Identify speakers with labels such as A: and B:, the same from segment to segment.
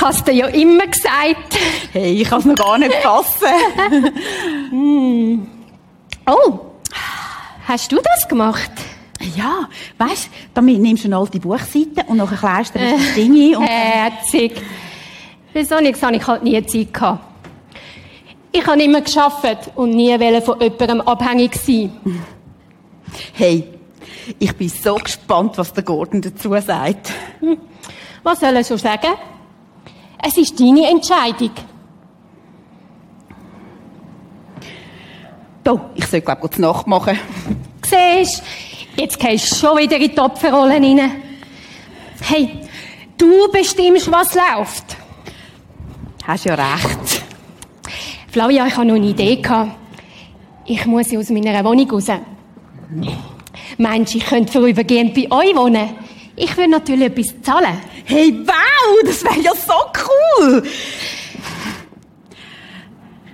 A: Ich hab's dir ja immer gesagt.
B: Hey, ich kann's noch gar nicht fassen.
A: Oh, hast du das gemacht?
B: ja, weißt, damit nimmst du eine alte Buchseite und nachher kleist du das Ding ein und...
A: Herzig. Für so nichts habe ich halt nie Zeit gehabt. Ich habe immer geschafft und nie von jemandem abhängig sein.
B: Hey, ich bin so gespannt, was der Gordon dazu sagt.
A: Was soll er schon sagen? Es ist deine Entscheidung.
B: Da, ich soll, glaube ich, Nacht machen.
A: Siehst, jetzt gehst du schon wieder in die Opferrolle rein. Hey, du bestimmst, was läuft.
B: Hast ja recht.
A: Flavia, ich habe noch eine Idee. Ich muss aus meiner Wohnung raus. Meinst du, ich könnte vorübergehend bei euch wohnen? Ich würde natürlich etwas zahlen.
B: Hey, wow, das wäre ja so cool.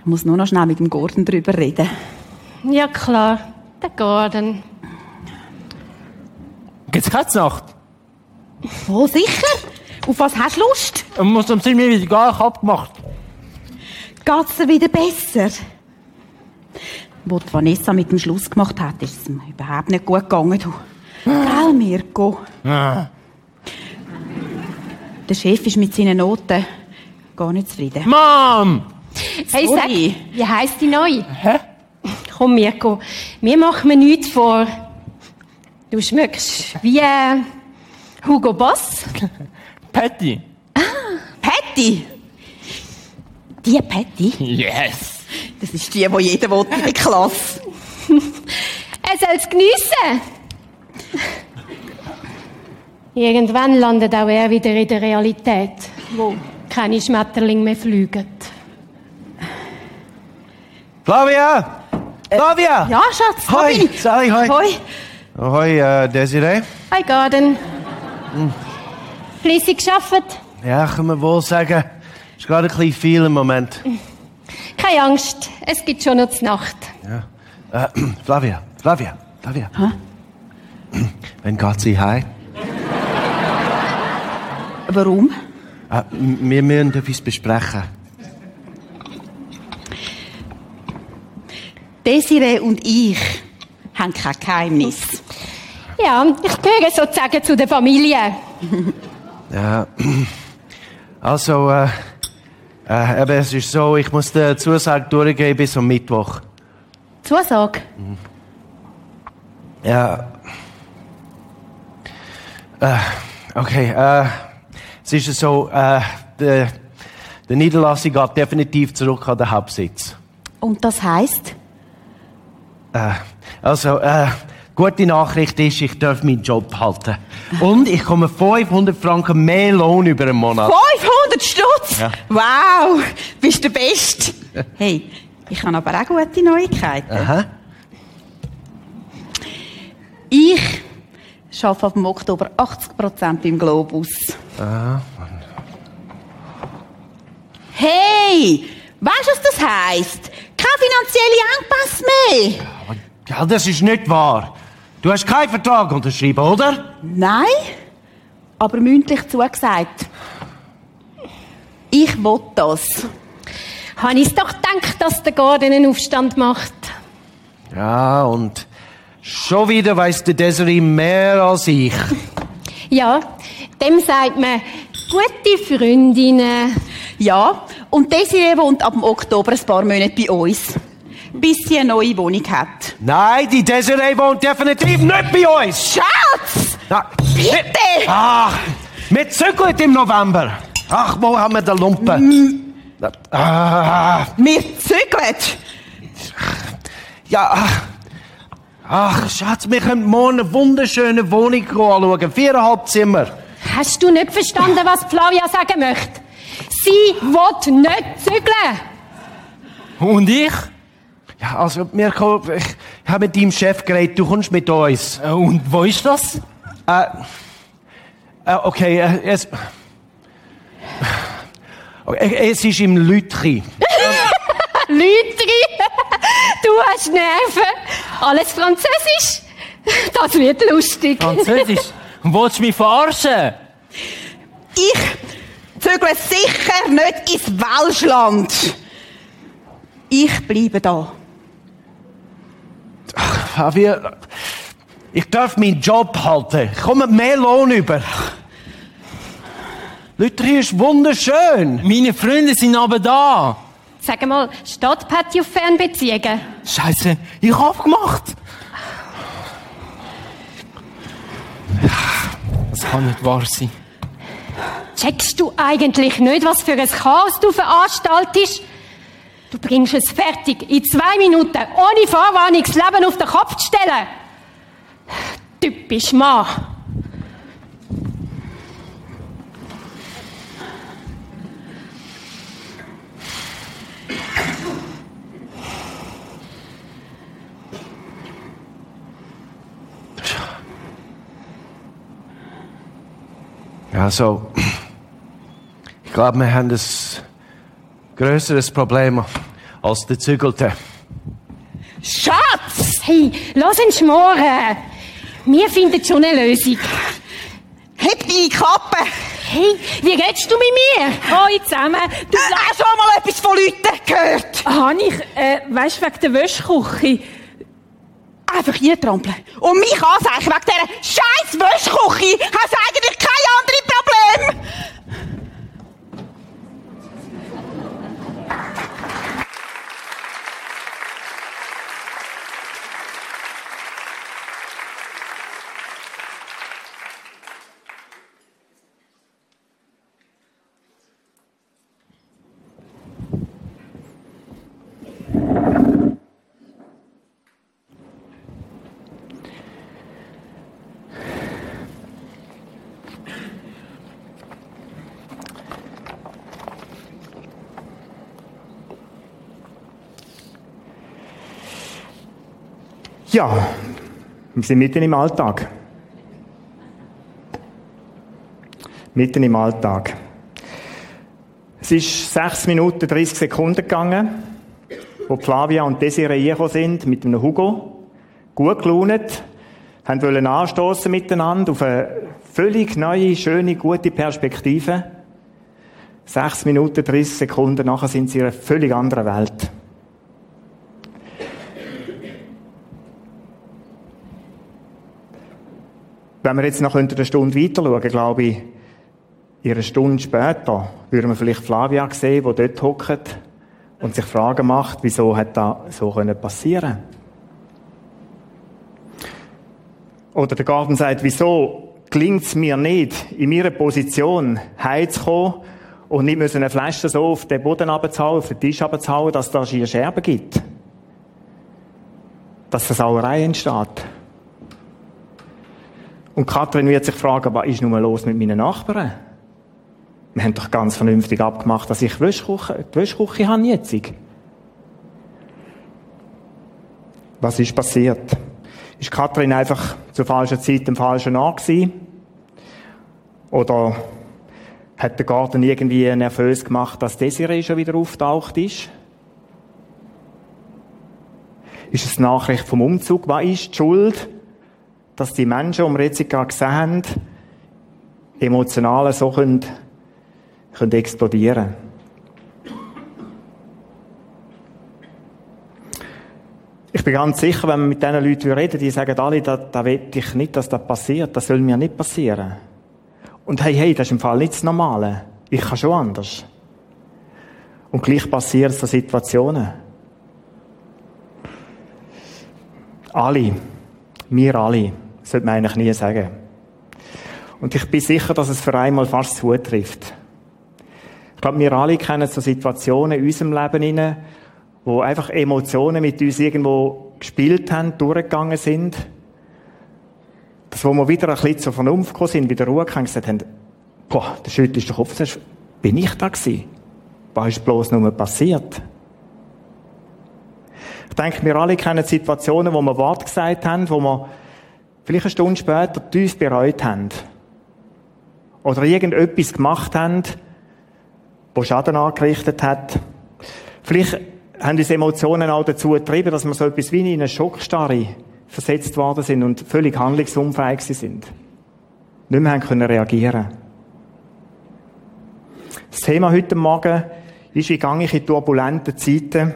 B: Ich muss nur noch schnell mit dem Gordon drüber reden.
A: Ja, klar. Der Gordon.
C: Geht's Katznacht?
B: Voll sicher? Auf was hast du Lust?
C: Und muss am Ziel wieder gar nicht abgemacht.
B: Geht's dir wieder besser? Wo die Vanessa mit dem Schluss gemacht hat, ist es mir überhaupt nicht gut gegangen. Du. Gell, Mirko?
C: Ah.
B: Der Chef ist mit seinen Noten gar nicht zufrieden.
C: Mom!
A: Hey, sag,
B: Sorry.
A: wie heisst die neu?
C: Hä?
A: Komm, Mirko. Mir machen wir nichts vor. Du schmeckst wie äh, Hugo Boss.
C: Patty.
B: Patty! Die Patty?
C: Yes!
B: Das ist die, die jeder will in der Klasse.
A: Er soll es geniessen. Irgendwann landet auch er wieder in der Realität, wo keine Schmetterlinge mehr fliegen.
D: Flavia! Flavia!
B: Ja, Schatz,
D: Hoi. Sally, hoi.
B: Hoi.
D: Hoi, äh, Desiree.
A: Hi, Garden. Flüssig geschafft?
D: Ja, kann man wohl sagen. Ist gerade ein bisschen viel im Moment.
A: Keine Angst, es gibt schon noch die Nacht.
D: Ja. Äh, Flavia, Flavia, Flavia. Wann geht sie heim?
B: Warum?
D: Äh, wir müssen etwas besprechen.
B: Desiree und ich haben kein Geheimnis.
A: Ja, ich gehöre sozusagen zu der Familie.
D: Ja. Also, äh, äh, eben, es ist so, ich muss die Zusage durchgeben bis am Mittwoch.
A: Zusage.
D: Ja. Äh, okay, äh, es ist so, äh, der, der Niederlassung geht definitiv zurück an den Hauptsitz.
B: Und das heisst?
D: Äh, also, äh, gute Nachricht ist, ich darf meinen Job behalten. Und ich komme 500 Franken mehr Lohn über einen Monat.
B: 500 Stutz?
D: Ja.
B: Wow, bist der Beste. Hey, ich habe aber auch gute Neuigkeiten.
D: Aha.
B: Ich arbeite ab dem Oktober 80% beim Globus. Hey, weißt du, was das heisst? Kein finanzielle Engpass mehr.
D: Ja, das ist nicht wahr. Du hast keinen Vertrag unterschrieben, oder?
B: Nein, aber mündlich zugesagt. Ich will das.
A: Habe ich doch gedacht, dass der Gordon einen Aufstand macht.
D: Ja, und schon wieder weiss der Desiree mehr als ich.
A: Ja, dem sagt man gute Freundinnen.
B: Ja, und Desiree wohnt ab dem Oktober ein paar Monate bei uns. Bis sie eine neue Wohnung hat.
D: Nein, die Desiree wohnt definitiv nicht bei uns.
B: Schatz!
D: Na,
B: Bitte!
D: Ach, wir zügeln im November. Ach, wo haben wir den Lumpen? Ah,
B: Wir zügeln!
D: ja, ach. Ach, Schatz, wir können morgen eine wunderschöne Wohnung anschauen. Viereinhalb Zimmer.
A: Hast du nicht verstanden, was Flavia sagen möchte? Sie will nicht zügeln.
C: Und ich?
D: Ja, also, Mirko, ich habe mit deinem Chef geredet, du kommst mit uns.
C: Äh, Und wo ist das?
D: Äh, äh, okay, äh, es... Okay, es ist im Lütchi.
A: Lütri, du hast Nerven. Alles Französisch. Das wird lustig.
C: Französisch. Und willst du mich verarschen?
B: Ich zügle sicher nicht ins Welschland. Ich bleibe da.
D: Fabia, ich darf meinen Job halten. Ich komme mehr Lohn über. Leute, hier ist wunderschön.
C: Meine Freunde sind aber da.
A: Sag mal, steht Patty auf Fernbeziehungen?
C: Scheiße, ich hab gemacht. Das kann nicht wahr sein.
A: Checkst du eigentlich nicht, was für ein Chaos du veranstaltest? Du bringst es fertig, in zwei Minuten, ohne Vorwarnung, das Leben auf den Kopf zu stellen. Typisch Mann.
D: Also, ich glaube, wir haben ein größeres Problem als der Zügelte.
B: Schatz!
A: Hey, lass ihn schmoren. Wir finden schon eine Lösung.
B: Heb deine Kappe!
A: Hey, wie redest du mit mir?
E: Hoi zusammen. Du,
B: Du hast schon mal etwas von Leuten gehört?
E: habe ich, äh, weißt wegen der Wäschküche.
B: Einfach hier trampeln. Und mich anseichen wegen dieser scheiß Wäschküche hast eigentlich keine anderen Probleme.
F: Ja, wir sind mitten im Alltag. Mitten im Alltag. Es ist 6 Minuten 30 Sekunden gegangen, wo Flavia und Desiree gekommen sind mit einem Hugo. Gut gelaunt, haben wollen anstoßen miteinander auf eine völlig neue, schöne, gute Perspektive. 6 Minuten 30 Sekunden nachher sind sie in einer völlig anderen Welt. Wenn wir jetzt noch eine Stunde weiter schauen, glaube ich, in einer Stunde später würden wir vielleicht Flavia sehen, die dort hockt und sich Fragen macht, wieso hat das so passieren. Oder der Garten sagt, wieso gelingt es mir nicht, in meiner Position heimzukommen und nicht müssen eine Flasche so auf den Boden runterzuhauen, auf den Tisch runterzuhauen, dass da hier Scherben gibt. Dass eine Sauerei entsteht. Und Kathrin wird sich fragen, was ist nun los mit meinen Nachbarn? Wir haben doch ganz vernünftig abgemacht, dass ich die Wäschküche, die Wäschküche habe jetzt. Was ist passiert? Ist Kathrin einfach zur falschen Zeit am falschen Ort gewesen? Oder hat der Garten irgendwie nervös gemacht, dass Desiree schon wieder auftaucht ist? Ist es Nachricht vom Umzug? Was ist die Schuld? Dass die Menschen, die wir jetzt gerade gesehen haben, emotional so können, können explodieren Ich bin ganz sicher, wenn wir mit diesen Leuten reden, die sagen alle, da, da will ich nicht, dass das passiert, das soll mir nicht passieren. Und hey, hey, das ist im Fall nicht das Normale. Ich kann schon anders. Und gleich passieren so Situationen. Alle. Wir alle. Sollte man eigentlich nie sagen. Und ich bin sicher, dass es für einmal fast zutrifft. Ich glaube, wir alle kennen so Situationen in unserem Leben inne, wo einfach Emotionen mit uns irgendwo gespielt haben, durchgegangen sind. Das, wo wir wieder ein bisschen zur Vernunft gekommen sind, wieder Ruhe gekommen gesagt haben, boah, der Schütt ist der Kopf, bin ich da gewesen? Was ist bloß nur passiert? Ich denke, wir alle kennen Situationen, wo wir Wort gesagt haben, wo wir vielleicht eine Stunde später tief bereut haben. Oder irgendetwas gemacht haben, wo Schaden angerichtet hat. Vielleicht haben uns Emotionen auch dazu getrieben, dass wir so etwas wie in eine Schockstarre versetzt worden sind und völlig handlungsunfähig sind. Nicht mehr haben können reagieren. Das Thema heute Morgen ist, wie gehe ich in turbulenten Zeiten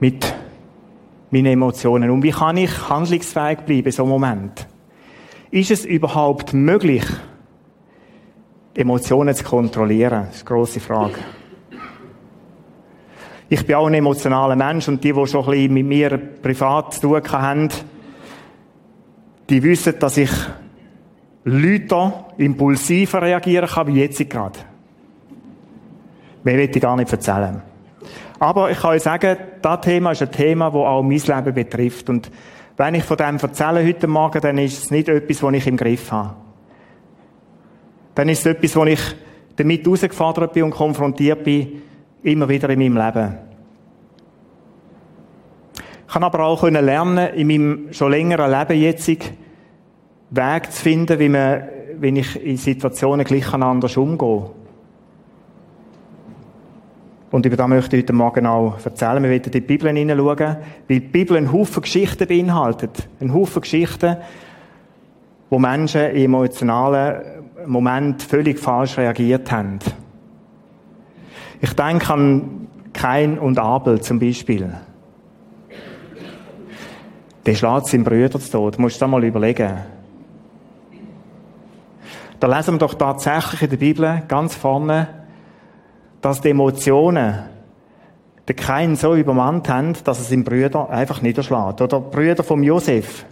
F: mit meinen Emotionen um? Wie kann ich handlungsfähig bleiben in so einem Moment? Ist es überhaupt möglich, Emotionen zu kontrollieren? Das ist eine grosse Frage. Ich bin auch ein emotionaler Mensch und die, die schon ein bisschen mit mir privat zu tun haben, die wissen, dass ich Leute impulsiver reagieren kann, wie jetzt gerade. Mehr will ich gar nicht erzählen. Aber ich kann euch sagen, das Thema ist ein Thema, das auch mein Leben betrifft. Und wenn ich von dem erzähle heute Morgen, dann ist es nicht etwas, das ich im Griff habe. Dann ist es etwas, wo ich damit herausgefordert bin und konfrontiert bin, immer wieder in meinem Leben. Ich kann aber auch lernen, in meinem schon längeren Leben jetzt, Weg zu finden, wie, man, wie ich in Situationen gleich anders umgehe. Und über das möchte ich heute Morgen auch erzählen. Wir werden in die Bibel hineinschauen, weil die Bibel einen Haufen Geschichten beinhaltet. Einen Haufen Geschichten, wo Menschen im emotionalen Moment völlig falsch reagiert haben. Ich denke an Kain und Abel zum Beispiel. Der schlägt seinen Brüder zu Tod. Du musst dir mal überlegen. Da lesen wir doch tatsächlich in der Bibel ganz vorne, dass die Emotionen den Kain so übermannt haben, dass er seinen Brüder einfach niederschlägt. Oder Brüder von Josef.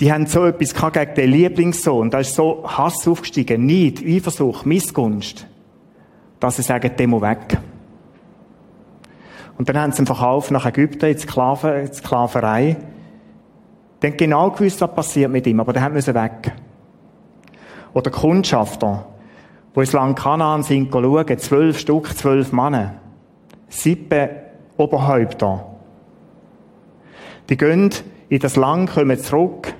F: Die haben so etwas gegen den Lieblingssohn. Da ist so Hass aufgestiegen. Neid, Eifersucht, Missgunst. Dass sie sagen, muss weg. Und dann haben sie ihn verkauft nach Ägypten, in Sklaven, in Sklaverei. Haben genau gewusst, was passiert mit ihm, aber der musste weg. Oder Kundschafter, wo ins Land Kanaan sind schauen, zwölf Stück, zwölf Männer. Sieben Oberhäupter. Die gehen in das Land, kommen zurück,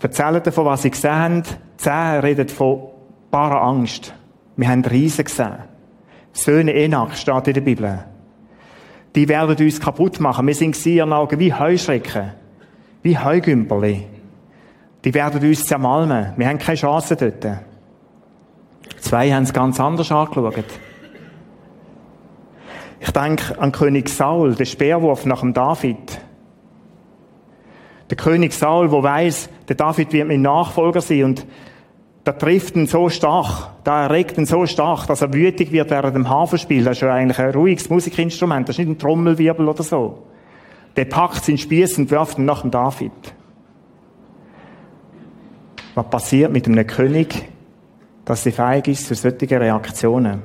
F: erzählen davon, was sie gesehen haben. Zehn reden von barer Angst. Wir haben Riesen gesehen. Söhne Enak steht in der Bibel. Die werden uns kaputt machen. Wir sind in ihren Augen wie Heuschrecken. Wie Heugümperli. Die werden uns zermalmen. Wir haben keine Chance dort. Zwei haben es ganz anders angeschaut. Ich denke an König Saul, den Speerwurf nach dem David. Der König Saul, der weiß, der David wird mein Nachfolger sein und da trifft ihn so stark, da erregt ihn so stark, dass er wütig wird während dem Hafenspiel. Das ist ja eigentlich ein ruhiges Musikinstrument, das ist nicht ein Trommelwirbel oder so. Der packt seinen Spieß und wirft ihn nach dem David. Was passiert mit einem König, dass sie feig ist zu solchen Reaktionen?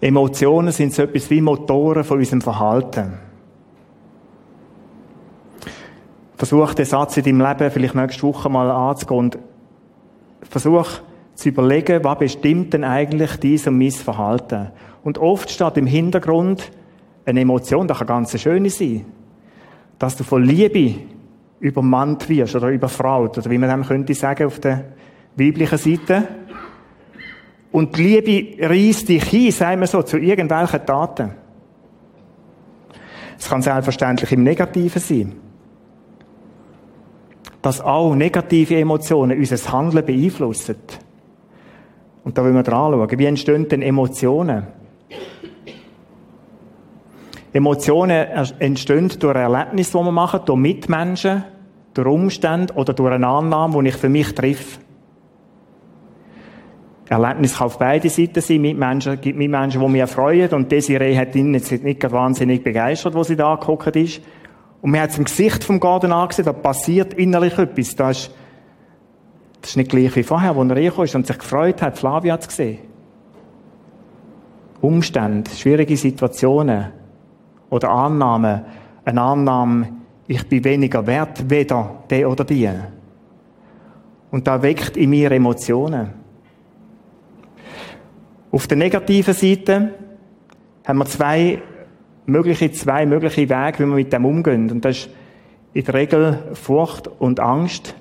F: Emotionen sind so etwas wie Motoren von unserem Verhalten. Versuch den Satz in deinem Leben vielleicht nächste Woche mal anzugehen und versuch zu überlegen, was bestimmt denn eigentlich dies und mein Verhalten? Und oft steht im Hintergrund eine Emotion, das kann ganz eine schöne sein dass du von Liebe übermannt wirst oder überfraut, oder wie man dem könnte sagen auf der weiblichen Seite. Und die Liebe reißt dich hin, sagen wir so, zu irgendwelchen Taten. Es kann selbstverständlich im Negativen sein. Dass auch negative Emotionen unser Handeln beeinflussen. Und da wollen wir dran schauen. Wie entstehen denn Emotionen? Emotionen entstehen durch Erlebnisse, die wir machen, durch Mitmenschen, durch Umstände oder durch eine Annahme, die ich für mich treffe. Erlebnis kann auf beide Seiten sein. Mitmenschen, gibt Mitmenschen, die mich erfreuen. Und Desiree hat ihn jetzt nicht wahnsinnig begeistert, wo sie da angeguckt ist. Und man hat es im Gesicht vom Garten angesehen, da passiert innerlich etwas. Das ist, das ist nicht gleich wie vorher, wo er reingekommen ist und sich gefreut hat. Flavia hat es gesehen. Umstände, schwierige Situationen oder Annahme, eine Annahme, ich bin weniger wert, weder der oder die. Und da weckt in mir Emotionen. Auf der negativen Seite haben wir zwei mögliche, zwei mögliche Wege, wie wir mit dem umgehen. Und das ist in der Regel Furcht und Angst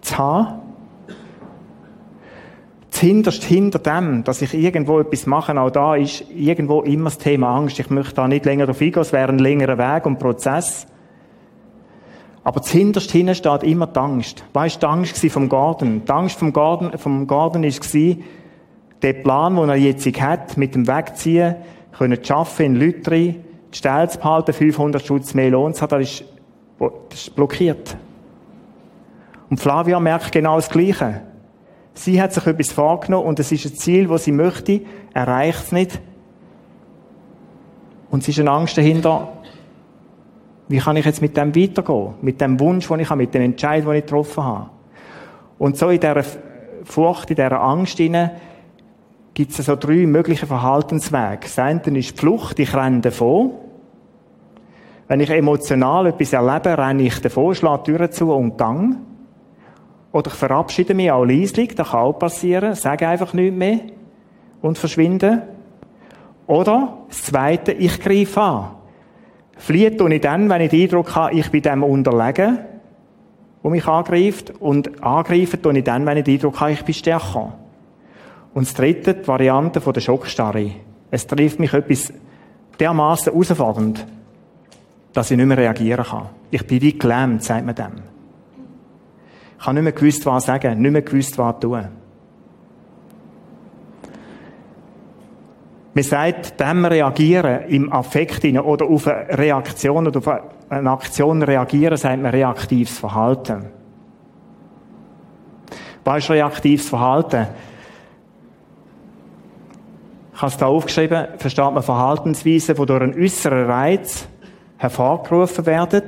F: zu haben hinterst hinter dem, dass ich irgendwo etwas mache, auch da ist irgendwo immer das Thema Angst. Ich möchte da nicht länger auf eingehen, es wäre ein längerer Weg und Prozess. Aber zuhinterst hinten steht immer die Angst. Was war die Angst vom Garten? Die Angst vom Garten, vom Garten war, der Plan, den er jetzt hat, mit dem Wegziehen, können arbeiten in Lütri, die Stelle zu behalten, 500 Schutz mehr Lohn zu haben, das das ist blockiert. Und Flavia merkt genau das Gleiche. Sie hat sich etwas vorgenommen und es ist ein Ziel, das sie möchte, erreicht es nicht. Und es ist eine Angst dahinter, wie kann ich jetzt mit dem weitergehen? Mit dem Wunsch, den ich habe, mit dem Entscheid, den ich getroffen habe. Und so in dieser Furcht, in dieser Angst gibt es so drei mögliche Verhaltenswege. Das eine ist die Flucht, ich renne davon. Wenn ich emotional etwas erlebe, renne ich davon, schlage die Türen zu und gang. Oder ich verabschiede mich auch leislich, das kann auch passieren, sage einfach nichts mehr und verschwinde. Oder das Zweite, ich greife an. Fliehe tue ich dann, wenn ich den Eindruck habe, ich bin dem unterlegen, wo mich angreift. Und angreifen tue ich dann, wenn ich den Eindruck habe, ich bin stärker. Und das Dritte, die Variante von der Schockstarre. Es trifft mich etwas dermaßen herausfordernd, dass ich nicht mehr reagieren kann. Ich bin wie gelähmt, sagt man dem. Ich habe nicht mehr gewusst, was sagen, nicht mehr gewusst, was tun. Man sagt, dem reagieren im Affekt oder auf eine Reaktion oder auf eine Aktion reagieren, sagt man reaktives Verhalten. Was ist reaktives Verhalten? Ich habe es da aufgeschrieben, versteht man Verhaltensweisen, die durch einen äußeren Reiz hervorgerufen werden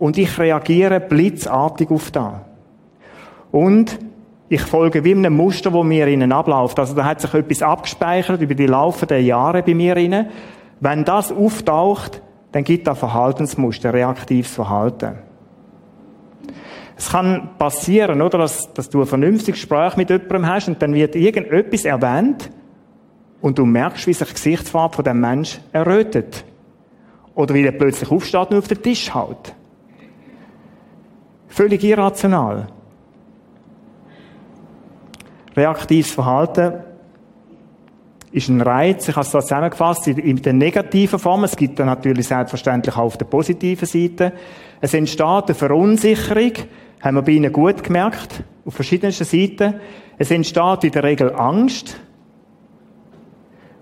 F: und ich reagiere blitzartig auf das. Und ich folge wie einem Muster, wo mir innen abläuft. Also da hat sich etwas abgespeichert über die laufenden Jahre bei mir innen. Wenn das auftaucht, dann gibt da Verhaltensmuster, reaktives Verhalten. Es kann passieren, oder, dass, dass du ein vernünftiges Gespräch mit jemandem hast und dann wird irgendetwas erwähnt und du merkst, wie sich die Gesichtsfarbe von dem Mensch errötet. Oder wie er plötzlich aufsteht und auf den Tisch haut. Völlig irrational. Reaktives Verhalten ist ein Reiz, ich habe es da zusammengefasst, in der negativen Form. Es gibt dann natürlich selbstverständlich auch auf der positiven Seite. Es entsteht eine Verunsicherung, haben wir bei Ihnen gut gemerkt, auf verschiedensten Seiten. Es entsteht in der Regel Angst.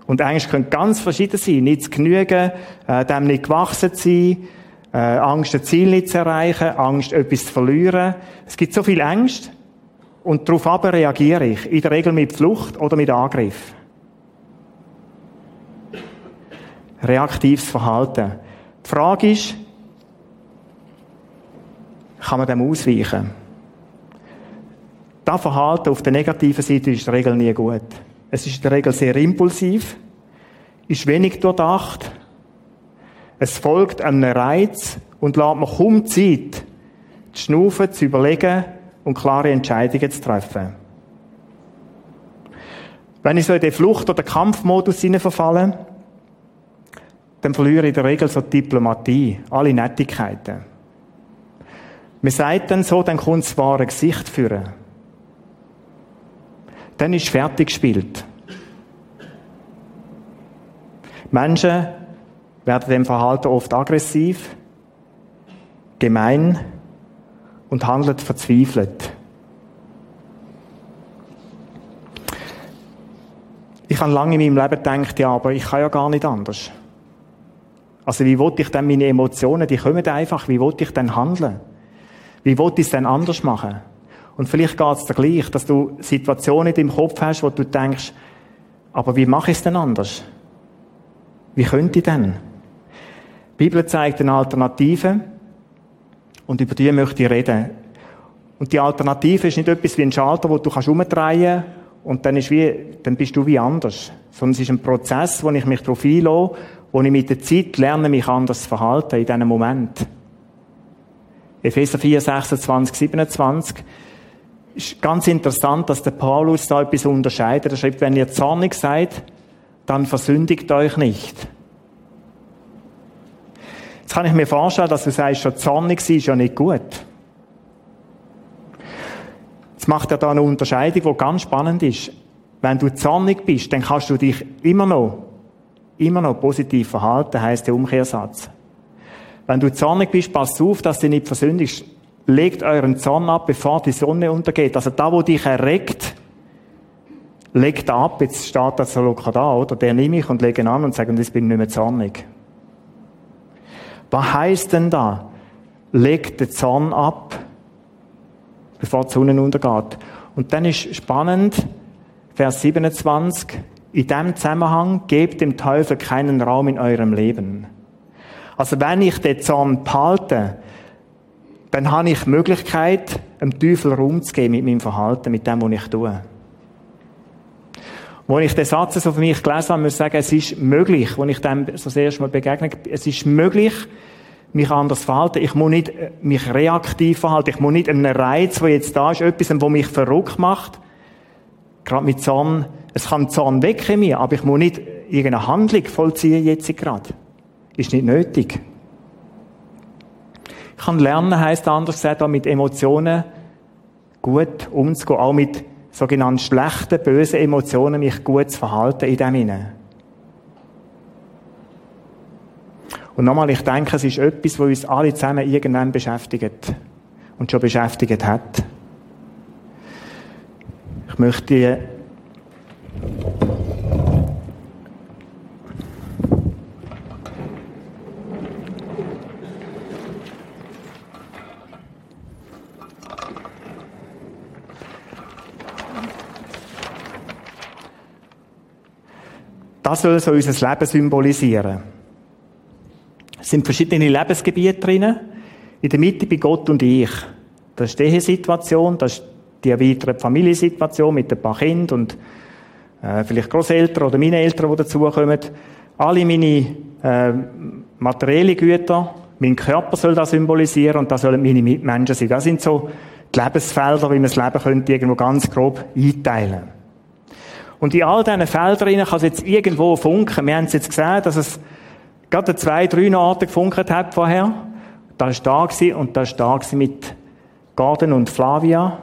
F: Und Angst können ganz verschieden sein. Nicht zu genügen, äh, dem nicht gewachsen zu sein, äh, Angst, ein Ziel nicht zu erreichen, Angst, etwas zu verlieren. Es gibt so viel Angst. Und darauf aber reagiere ich. In der Regel mit Flucht oder mit Angriff. Reaktives Verhalten. Die Frage ist, kann man dem ausweichen? Das Verhalten auf der negativen Seite ist in der Regel nie gut. Es ist in der Regel sehr impulsiv, ist wenig durchdacht, es folgt einem Reiz und lässt mir kaum Zeit, zu schnaufen, zu überlegen, und klare Entscheidungen zu treffen. Wenn ich so in den Flucht- oder Kampfmodus verfalle, dann verliere ich in der Regel so Diplomatie, alle Nettigkeiten. Man sagt dann so, dann kommt das wahre Gesicht führen. Dann ist fertig gespielt. Menschen werden dem Verhalten oft aggressiv, gemein und handelt verzweifelt. Ich habe lange in meinem Leben gedacht, ja, aber ich kann ja gar nicht anders. Also wie wollte ich denn meine Emotionen, die kommen einfach, wie wollte ich denn handeln? Wie wollte ich es denn anders machen? Und vielleicht geht es dir gleich, dass du Situationen deinem Kopf hast, wo du denkst, aber wie mache ich es denn anders? Wie könnte ich denn? Die Bibel zeigt eine Alternative. Und über die möchte ich reden. Und die Alternative ist nicht etwas wie ein Schalter, wo du kannst umdrehen und dann, ist wie, dann bist du wie anders. Sondern es ist ein Prozess, wo ich mich darauf einlasse, wo ich mit der Zeit lerne, mich anders zu verhalten in diesem Moment. Epheser 4, 26, 27 ist ganz interessant, dass der Paulus da etwas unterscheidet. Er schreibt, wenn ihr zornig seid, dann versündigt euch nicht. Jetzt kann ich mir vorstellen, dass du sagst, schon zornig sein ist ja nicht gut. Jetzt macht er da eine Unterscheidung, die ganz spannend ist. Wenn du zornig bist, dann kannst du dich immer noch, immer noch positiv verhalten, heisst der Umkehrsatz. Wenn du zornig bist, pass auf, dass du nicht versündigst. Legt euren Zorn ab, bevor die Sonne untergeht. Also da, wo dich erregt, legt ab. Jetzt steht das so locker da, oder? Der nehme ich und lege ihn an und sage, jetzt bin ich nicht mehr zornig. Was heißt denn da? Legt den Zorn ab, bevor die Sonne untergeht. Und dann ist spannend, Vers 27, in dem Zusammenhang, gebt dem Teufel keinen Raum in eurem Leben. Also wenn ich den Zorn behalte, dann habe ich die Möglichkeit, dem Teufel Raum zu geben mit meinem Verhalten, mit dem, was ich tue. Wo ich den Satz so für mich gelesen habe, muss ich sagen, es ist möglich, wo ich dem so das erste Mal begegne, es ist möglich, mich anders verhalten. Ich muss nicht äh, mich reaktiv verhalten. Ich muss nicht einem Reiz, der jetzt da ist, etwas, wo mich verrückt macht. Gerade mit Zorn. Es kann Zorn weg in mir, aber ich muss nicht irgendeine Handlung vollziehen jetzt gerade. Ist nicht nötig. Ich kann lernen, heisst anders gesagt, auch mit Emotionen gut umzugehen, auch mit sogenannten schlechten, bösen Emotionen mich gut zu verhalten in dem hinein. Und nochmal, ich denke, es ist etwas, was uns alle zusammen irgendwann beschäftigt und schon beschäftigt hat. Ich möchte Das soll so unser Leben symbolisieren. Es sind verschiedene Lebensgebiete drin. In der Mitte bei Gott und ich. Das ist die Ehesituation, das ist die erweiterte Familiensituation mit ein paar Kindern und äh, vielleicht Großeltern oder meine Eltern, die dazukommen. Alle meine äh, materiellen Güter, mein Körper soll das symbolisieren und das sollen meine Mitmenschen sein. Das sind so die Lebensfelder, wie man das Leben könnte irgendwo ganz grob einteilen. Und in all diesen Feldern kann es jetzt irgendwo funken. Wir haben es jetzt gesehen, dass es gerade zwei, drei Arten gefunkelt hat vorher. Das war da und das war da mit Garden und Flavia.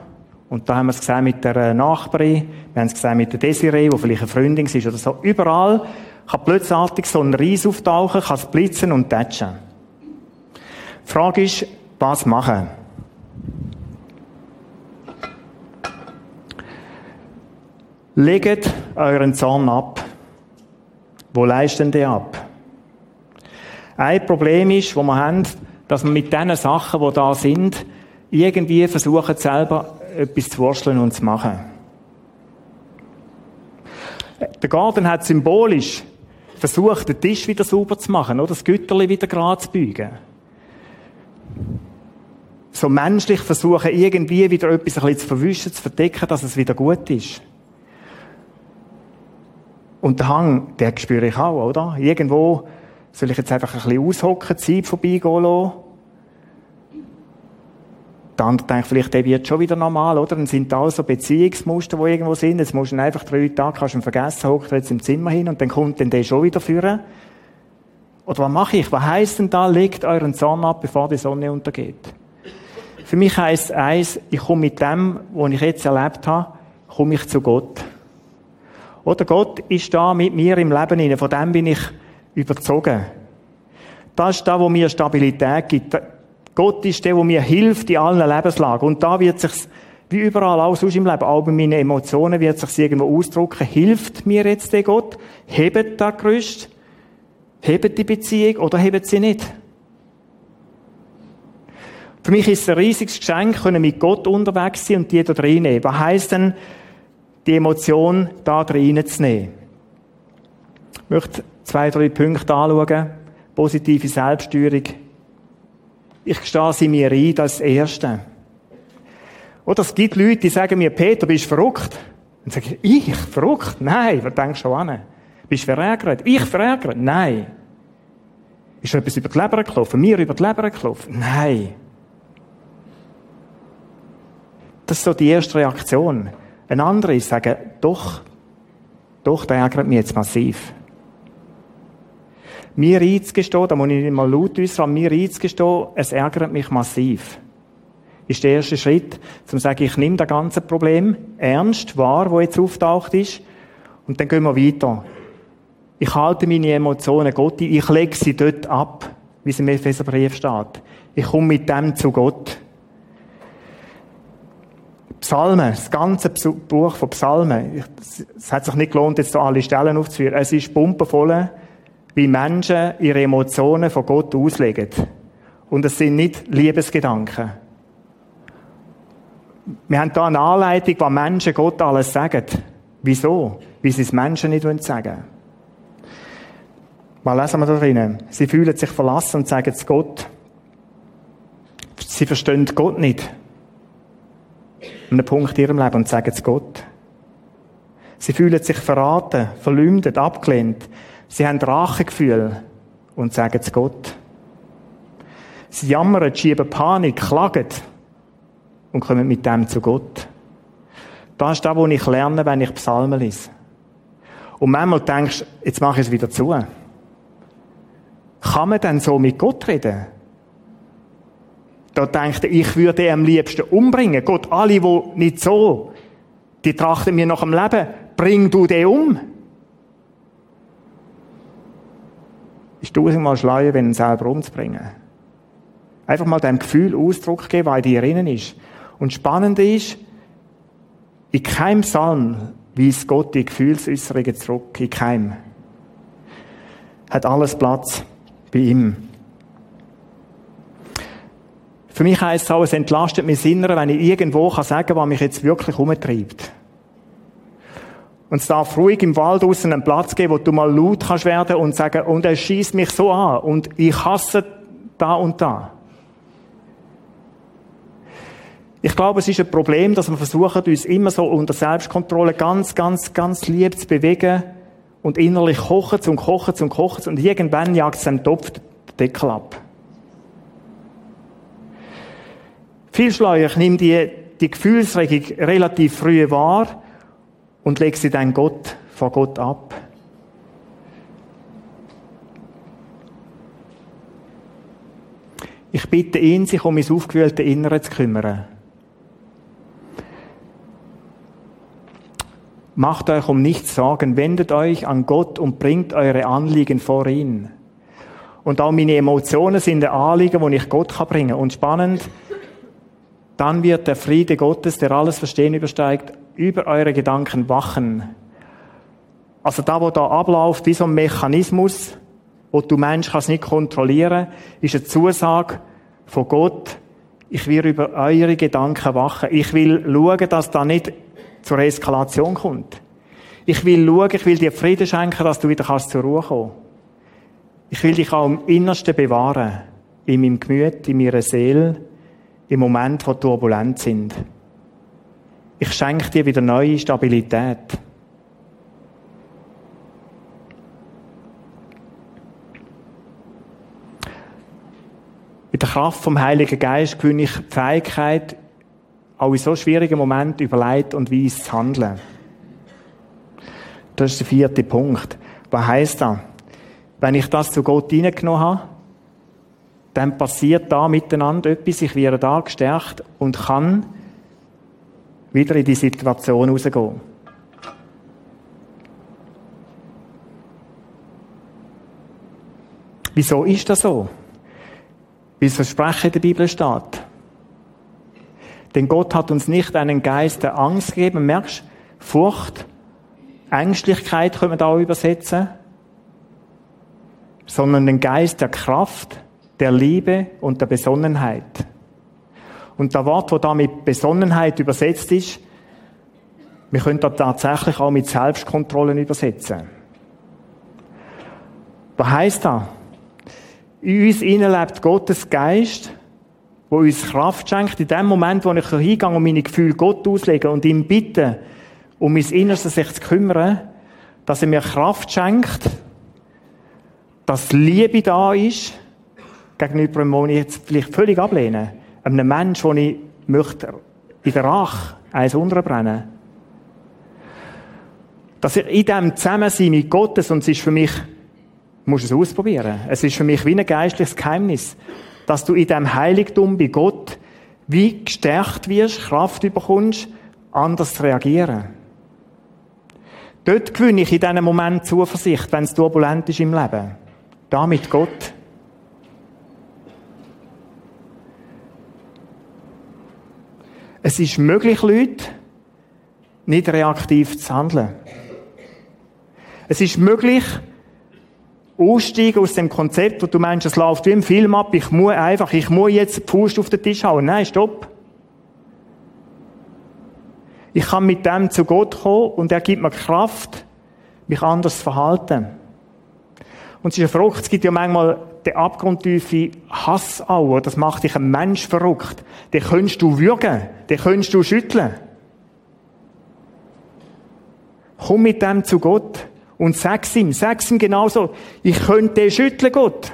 F: Und da haben wir es gesehen mit der äh, Nachbarin, wir haben es gesehen mit der Desiree, die vielleicht eine Freundin ist oder so. Überall kann plötzlich so ein Reis auftauchen, kann es blitzen und tätschen. Die Frage ist, was machen? Legt euren Zorn ab. Wo leisten die ab? Ein Problem ist, wo wir haben, dass wir mit diesen Sachen, die da sind, irgendwie versuchen, selber etwas zu wursteln und zu machen. Der Garten hat symbolisch versucht, den Tisch wieder sauber zu machen, oder das Güterli wieder gerade zu beugen. So menschlich versuchen, irgendwie wieder etwas ein bisschen zu verwischen, zu verdecken, dass es wieder gut ist. Und der Hang, den spüre ich auch, oder? Irgendwo soll ich jetzt einfach ein bisschen aushocken, Zeit vorbeigehen lassen. Der andere denkt vielleicht, der wird schon wieder normal, oder? Dann sind da so Beziehungsmuster, die irgendwo sind. Jetzt musst du ihn einfach drei Tage, kannst du ihn vergessen, hockt jetzt im Zimmer hin und dann kommt dann der schon wieder führen. Oder was mache ich? Was heisst denn da, legt euren Zorn ab, bevor die Sonne untergeht? Für mich heisst eins, ich komme mit dem, was ich jetzt erlebt habe, komme ich zu Gott. Oder Gott ist da mit mir im Leben inne. Von dem bin ich überzogen. Das ist da, wo mir Stabilität gibt. Gott ist der, der mir hilft in allen Lebenslagen. Und da wird sich wie überall auch sonst im Leben, auch bei meinen Emotionen wird sich irgendwo ausdrücken. Hilft mir jetzt der Gott? Hebt das Gerüst? Hebt die Beziehung oder hebt sie nicht? Für mich ist es ein riesiges Geschenk, können mit Gott unterwegs sein und die da reinnehmen. Was heisst denn, die Emotion da reinzunehmen? Ich möchte zwei, drei Punkte anschauen. Positive Selbststeuerung. Ich stehe sie mir ein, das Erste. Oder es gibt Leute, die sagen mir, Peter, bist du verrückt? Und sage ich, ich? Verrückt? Nein, wer denkt schon an? Bist du verärgert? Ich verärgert? Nein. Ist etwas über die Leber gelaufen? Mir über die Leber gelaufen? Nein. Das ist so die erste Reaktion. Ein anderer ist sagen, doch, doch, der ärgert mich jetzt massiv. Mir einzugestehen, da muss ich nicht mal laut äußern, mir einzugestehen, es ärgert mich massiv. Ist der erste Schritt, zum zu sagen, ich nehme das ganze Problem ernst wahr, wo jetzt auftaucht ist, und dann gehen wir weiter. Ich halte meine Emotionen Gott ich lege sie dort ab. wie es im Epheserbrief steht. Ich komme mit dem zu Gott. Psalmen, das ganze Buch von Psalmen, es hat sich nicht gelohnt, jetzt hier alle Stellen aufzuführen. Es ist pumpenvoll, wie Menschen ihre Emotionen von Gott auslegen. Und es sind nicht Liebesgedanken. Wir haben hier eine Anleitung, was Menschen Gott alles sagen. Wieso? Wie sie es Menschen nicht sagen wollen. Was lesen wir da drinnen? Sie fühlen sich verlassen und sagen es Gott. Sie verstehen Gott nicht. Einem Punkt in ihrem Leben und sagen es Gott. Sie fühlen sich verraten, verleumdet, abgelehnt. Sie haben Rachegefühl und sagen es Gott. Sie jammern, schieben Panik, klagen und kommen mit dem zu Gott. Das ist das, was ich lerne, wenn ich Psalmen lese. Und manchmal denkst du, jetzt mache ich es wieder zu. Kann man denn so mit Gott reden? Da denkt er, ich würde ihn am liebsten umbringen. Gott, alle, die nicht so, die trachten mir nach dem Leben. Bring du den um. Ist tausendmal schleuer, wenn ihn selber umzubringen. Einfach mal dem Gefühl Ausdruck geben, in dir drinnen ist. Und spannend ist, in keinem Psalm weist Gott die Gefühlsäußerungen zurück. In keinem. Hat alles Platz bei ihm. Für mich heisst es auch, es entlastet mich Innere, wenn ich irgendwo kann sagen kann, was mich jetzt wirklich umtreibt. Und es darf ruhig im Wald draussen einen Platz geben, wo du mal laut kannst werden und sagen, und er schießt mich so an und ich hasse da und da. Ich glaube, es ist ein Problem, dass wir versuchen, uns immer so unter Selbstkontrolle ganz, ganz, ganz lieb zu bewegen und innerlich kochen und kochen und kochen und irgendwann jagt es dem Topf den Deckel ab. Viel schleuer, ich nehme die, die Gefühlsregung relativ früh wahr und lege sie dann Gott, vor Gott ab. Ich bitte ihn, sich um mein aufgewühlte Innere zu kümmern. Macht euch um nichts Sorgen, wendet euch an Gott und bringt eure Anliegen vor ihn. Und auch meine Emotionen sind Anliegen, die ich Gott bringen kann. Und spannend, dann wird der Friede Gottes, der alles Verstehen übersteigt, über eure Gedanken wachen. Also da, wo da abläuft, wie so ein Mechanismus, wo du Mensch kannst nicht kontrollieren, ist eine Zusage von Gott, ich will über eure Gedanken wachen. Ich will schauen, dass da nicht zur Eskalation kommt. Ich will schauen, ich will dir Frieden schenken, dass du wieder kannst zur Ruhe kommen. Ich will dich auch im Innersten bewahren. In meinem Gemüt, in meiner Seele, im Moment, wo turbulent sind. Ich schenke dir wieder neue Stabilität. Mit der Kraft vom Heiligen Geist gewinne ich die Fähigkeit, auch in so schwierigen Momenten überlegt und weise zu handeln. Das ist der vierte Punkt. Was heisst das? Wenn ich das zu Gott hineingenommen habe, dann passiert da miteinander etwas, ich werde da gestärkt und kann wieder in die Situation rausgehen. Wieso ist das so? Weil das Versprechen in der Bibel steht. Denn Gott hat uns nicht einen Geist der Angst gegeben. Merkst Furcht, Ängstlichkeit können wir da übersetzen. Sondern den Geist der Kraft, der Liebe und der Besonnenheit. Und das Wort, das da mit Besonnenheit übersetzt ist, wir können das tatsächlich auch mit Selbstkontrollen übersetzen. Was heißt das? In uns innen lebt Gottes Geist, wo uns Kraft schenkt, in dem Moment, wo ich hingehe und meine Gefühle Gott auslege und ihm bitte, um mein Innerstes sich zu kümmern, dass er mir Kraft schenkt, dass Liebe da ist, gegenüber einem, den ich jetzt vielleicht völlig ablehne, einem Menschen, den ich möchte in der Rache eins unterbrennen. Dass ich in diesem Zusammensein mit Gottes, und es ist für mich, muss es ausprobieren, es ist für mich wie ein geistliches Geheimnis, dass du in dem Heiligtum bei Gott wie gestärkt wirst, Kraft bekommst, anders zu reagieren. Dort gewinne ich in diesem Moment Zuversicht, wenn es turbulent ist im Leben. Da mit Gott. Es ist möglich, Leute, nicht reaktiv zu handeln. Es ist möglich, aussteigen aus dem Konzept, wo du meinst, es läuft wie im Film ab, ich muss einfach, ich muss jetzt die Faust auf den Tisch hauen. Nein, stopp. Ich kann mit dem zu Gott kommen und er gibt mir Kraft, mich anders zu verhalten. Und es ist ja verrückt, es gibt ja manchmal den abgrundtiefen Hass auch, das macht dich ein Mensch verrückt. Den könntest du würgen, den könntest du schütteln. Komm mit dem zu Gott und sag's ihm, sag's ihm genauso, ich könnte den schütteln, Gott.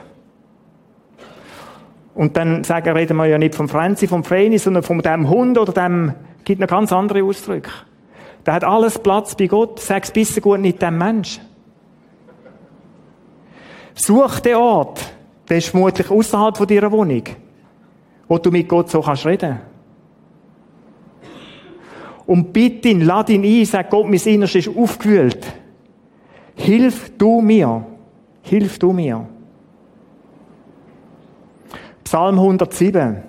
F: Und dann sagen, reden wir ja nicht vom Franzi, vom Vreni, sondern von dem Hund oder dem, gibt noch ganz andere Ausdrücke. Da hat alles Platz bei Gott, sag's besser gut nicht dem Mensch. Such den Ort, der ist vermutlich außerhalb von deiner Wohnung, wo du mit Gott so kannst reden. Und bitte ihn, lad ihn ein, sag Gott, mein Innerstes ist aufgewühlt. Hilf du mir. Hilf du mir. Psalm 107.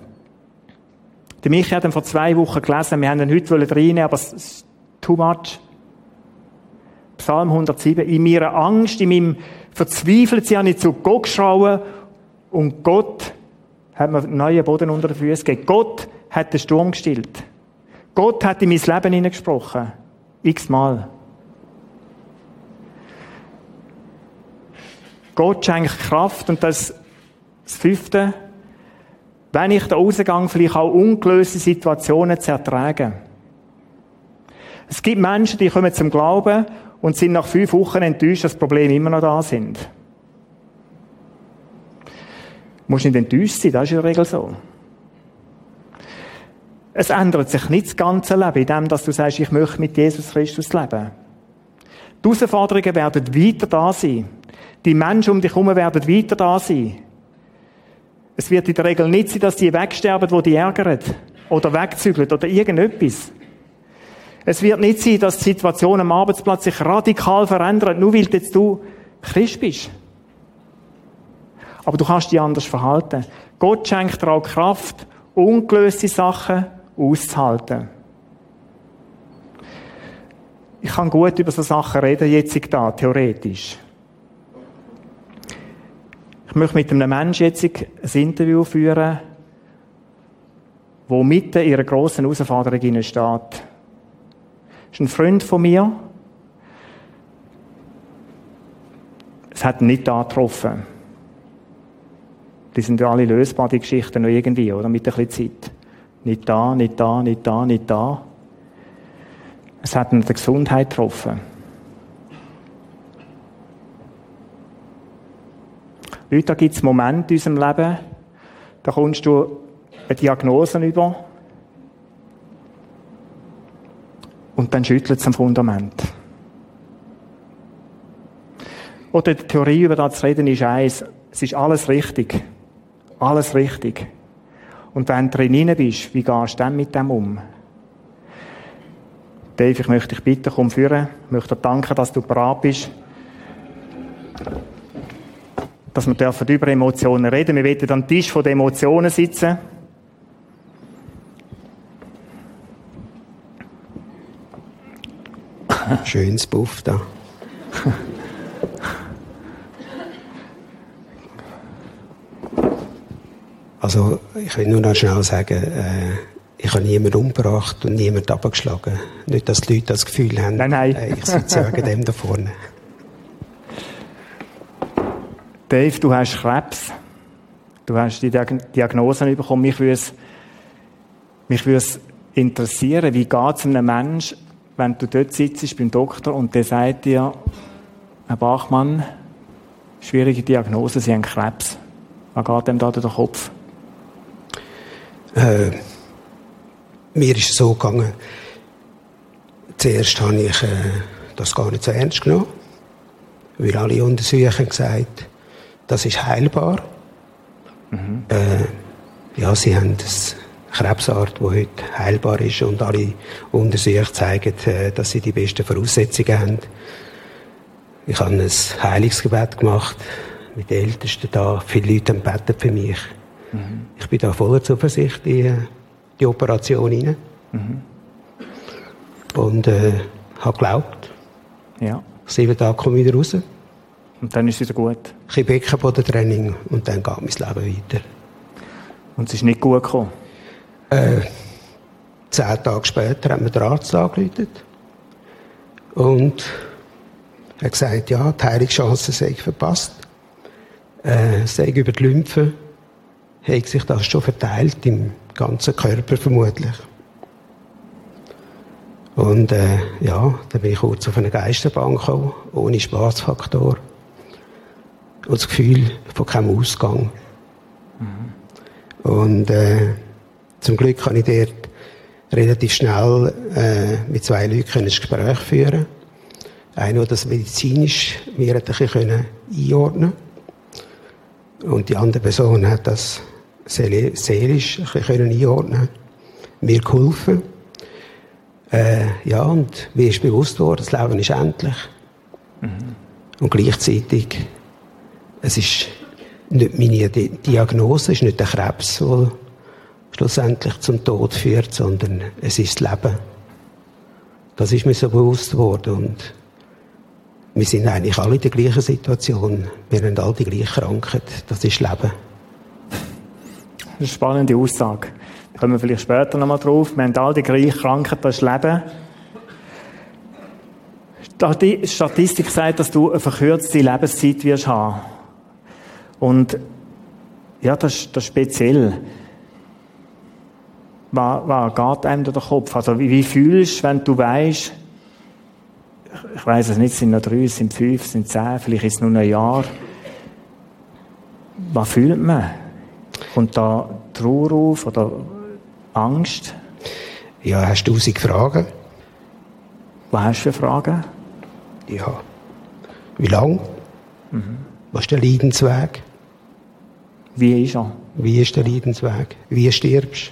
F: Der Michi hat ihn vor zwei Wochen gelesen. Wir haben ihn heute reinnehmen, aber es ist too much. Psalm 107. In meiner Angst, in meinem Verzweifeltsein habe ich zu Gott geschrauen und Gott hat mir einen neuen Boden unter den Füßen gegeben. Gott hat den Sturm gestillt. Gott hat in mein Leben hineingesprochen. X-mal. Gott schenkt Kraft und das, das fünfte, wenn ich da rausgehe, vielleicht auch ungelöste Situationen zu ertragen. Es gibt Menschen, die kommen zum Glauben und sind nach fünf Wochen enttäuscht, dass Probleme immer noch da sind. Musst nicht enttäuscht sein, das ist in der Regel so. Es ändert sich nicht das ganze Leben, indem dass du sagst, ich möchte mit Jesus Christus leben. Die Herausforderungen werden weiter da sein. Die Menschen um dich herum werden weiter da sein. Es wird in der Regel nicht sein, dass die wegsterben, die die ärgern. Oder wegzügeln oder irgendetwas. Es wird nicht sein, dass die Situation am Arbeitsplatz sich radikal verändert, nur weil jetzt du Christ bist. Aber du kannst dich anders verhalten. Gott schenkt dir auch Kraft, ungelöste Sachen auszuhalten. Ich kann gut über so Sachen reden, jetzt da, theoretisch. Ich möchte mit einem Menschen jetzt ein Interview führen, wo mitten in einer grossen Herausforderung steht. Das ist ein Freund von mir. Es hat ihn nicht angetroffen. Die sind alle lösbar, die Geschichten noch irgendwie, oder? Mit ein bisschen Zeit. Nicht da, nicht da, nicht da, nicht da. Es hat ihn der Gesundheit getroffen. Leute, da gibt es Momente in unserem Leben, da kommst du eine Diagnose über und dann schüttelt es am Fundament. Oder die Theorie über das zu reden ist eins, es ist alles richtig. Alles richtig. Und wenn du drin bist, wie gehst du dann mit dem um? Dave, ich möchte dich bitten, komm führen. Ich möchte dir danken, dass du bereit bist dass wir dürfen über Emotionen reden. Wir werden am Tisch von den Emotionen sitzen.
G: Schönes Buff da. Also, ich will nur noch schnell sagen, äh, ich habe niemanden umgebracht und niemanden abgeschlagen. Nicht, dass die Leute das Gefühl haben,
F: nein, nein.
G: Äh, ich sitze wegen dem da vorne.
F: Dave, du hast Krebs. Du hast die Diagnose bekommen. Mich würde es, mich würde es interessieren, wie geht es einem Menschen, wenn du dort sitzt beim Doktor und der sagt dir, Herr Bachmann, schwierige Diagnose, Sie haben Krebs. Was geht dem da durch den Kopf?
G: Äh, mir ist es so gegangen, zuerst habe ich äh, das gar nicht so ernst genommen, weil alle Untersuchungen gesagt das ist heilbar. Mhm. Äh, ja, sie haben eine Krebsart, die heute heilbar ist und alle Untersuchungen zeigen, äh, dass sie die besten Voraussetzungen haben. Ich habe ein Heilungsgebet gemacht mit den Ältesten da. Viele Leute haben für mich. Mhm. Ich bin da voller Zuversicht in die Operation hinein. Und äh, habe geglaubt.
F: Ja.
G: Sieben Tage komme ich wieder raus.
F: Und dann ist es wieder gut.
G: bisschen Beckenbodentraining und dann geht mein Leben weiter.
F: Und es ist nicht gut gekommen.
G: Zehn Tage später hat mir der Arzt angerufen und hat gesagt, ja, die Heilungschance sei verpasst. Äh, sei über die Lymphe, hat sich das schon verteilt im ganzen Körper vermutlich. Und äh, ja, dann bin ich kurz auf eine Geisterbank gekommen, ohne Spaßfaktor. Und das Gefühl von keinem Ausgang. Und äh, zum Glück kann ich dort relativ schnell äh, mit zwei Leuten ein Gespräch führen. Einer, der das medizinisch mir ein bisschen einordnen Und die andere Person hat das seelisch können einordnen Mir geholfen. Äh, ja, und mir ist bewusst worden, das Leben ist endlich. Und gleichzeitig, es ist nicht meine Di Diagnose, es ist nicht der Krebs, der schlussendlich zum Tod führt, sondern es ist das Leben. Das ist mir so bewusst worden und wir sind eigentlich alle in der gleichen Situation. Wir haben alle die gleiche Krankheit. Das ist Leben.
F: Das ist eine spannende Aussage. Da kommen wir vielleicht später nochmal drauf. Wir haben alle die gleiche Krankheit, das Leben. Die Statistik sagt, dass du eine verkürzte Lebenszeit wirst haben. Und ja, das, das ist speziell. Was, was geht einem durch den Kopf? Also wie, wie fühlst du, wenn du weißt, ich weiß es nicht, sind noch drei, sind fünf, sind zehn, vielleicht ist es nur ein Jahr. Was fühlt man? Kommt da Trauer auf oder Angst?
G: Ja, hast du tausend Fragen?
F: Was hast du für Fragen?
G: Ja. Wie lang? Was ist der Leidensweg?
F: Wie ist er?
G: Wie ist der Leidensweg? Wie stirbst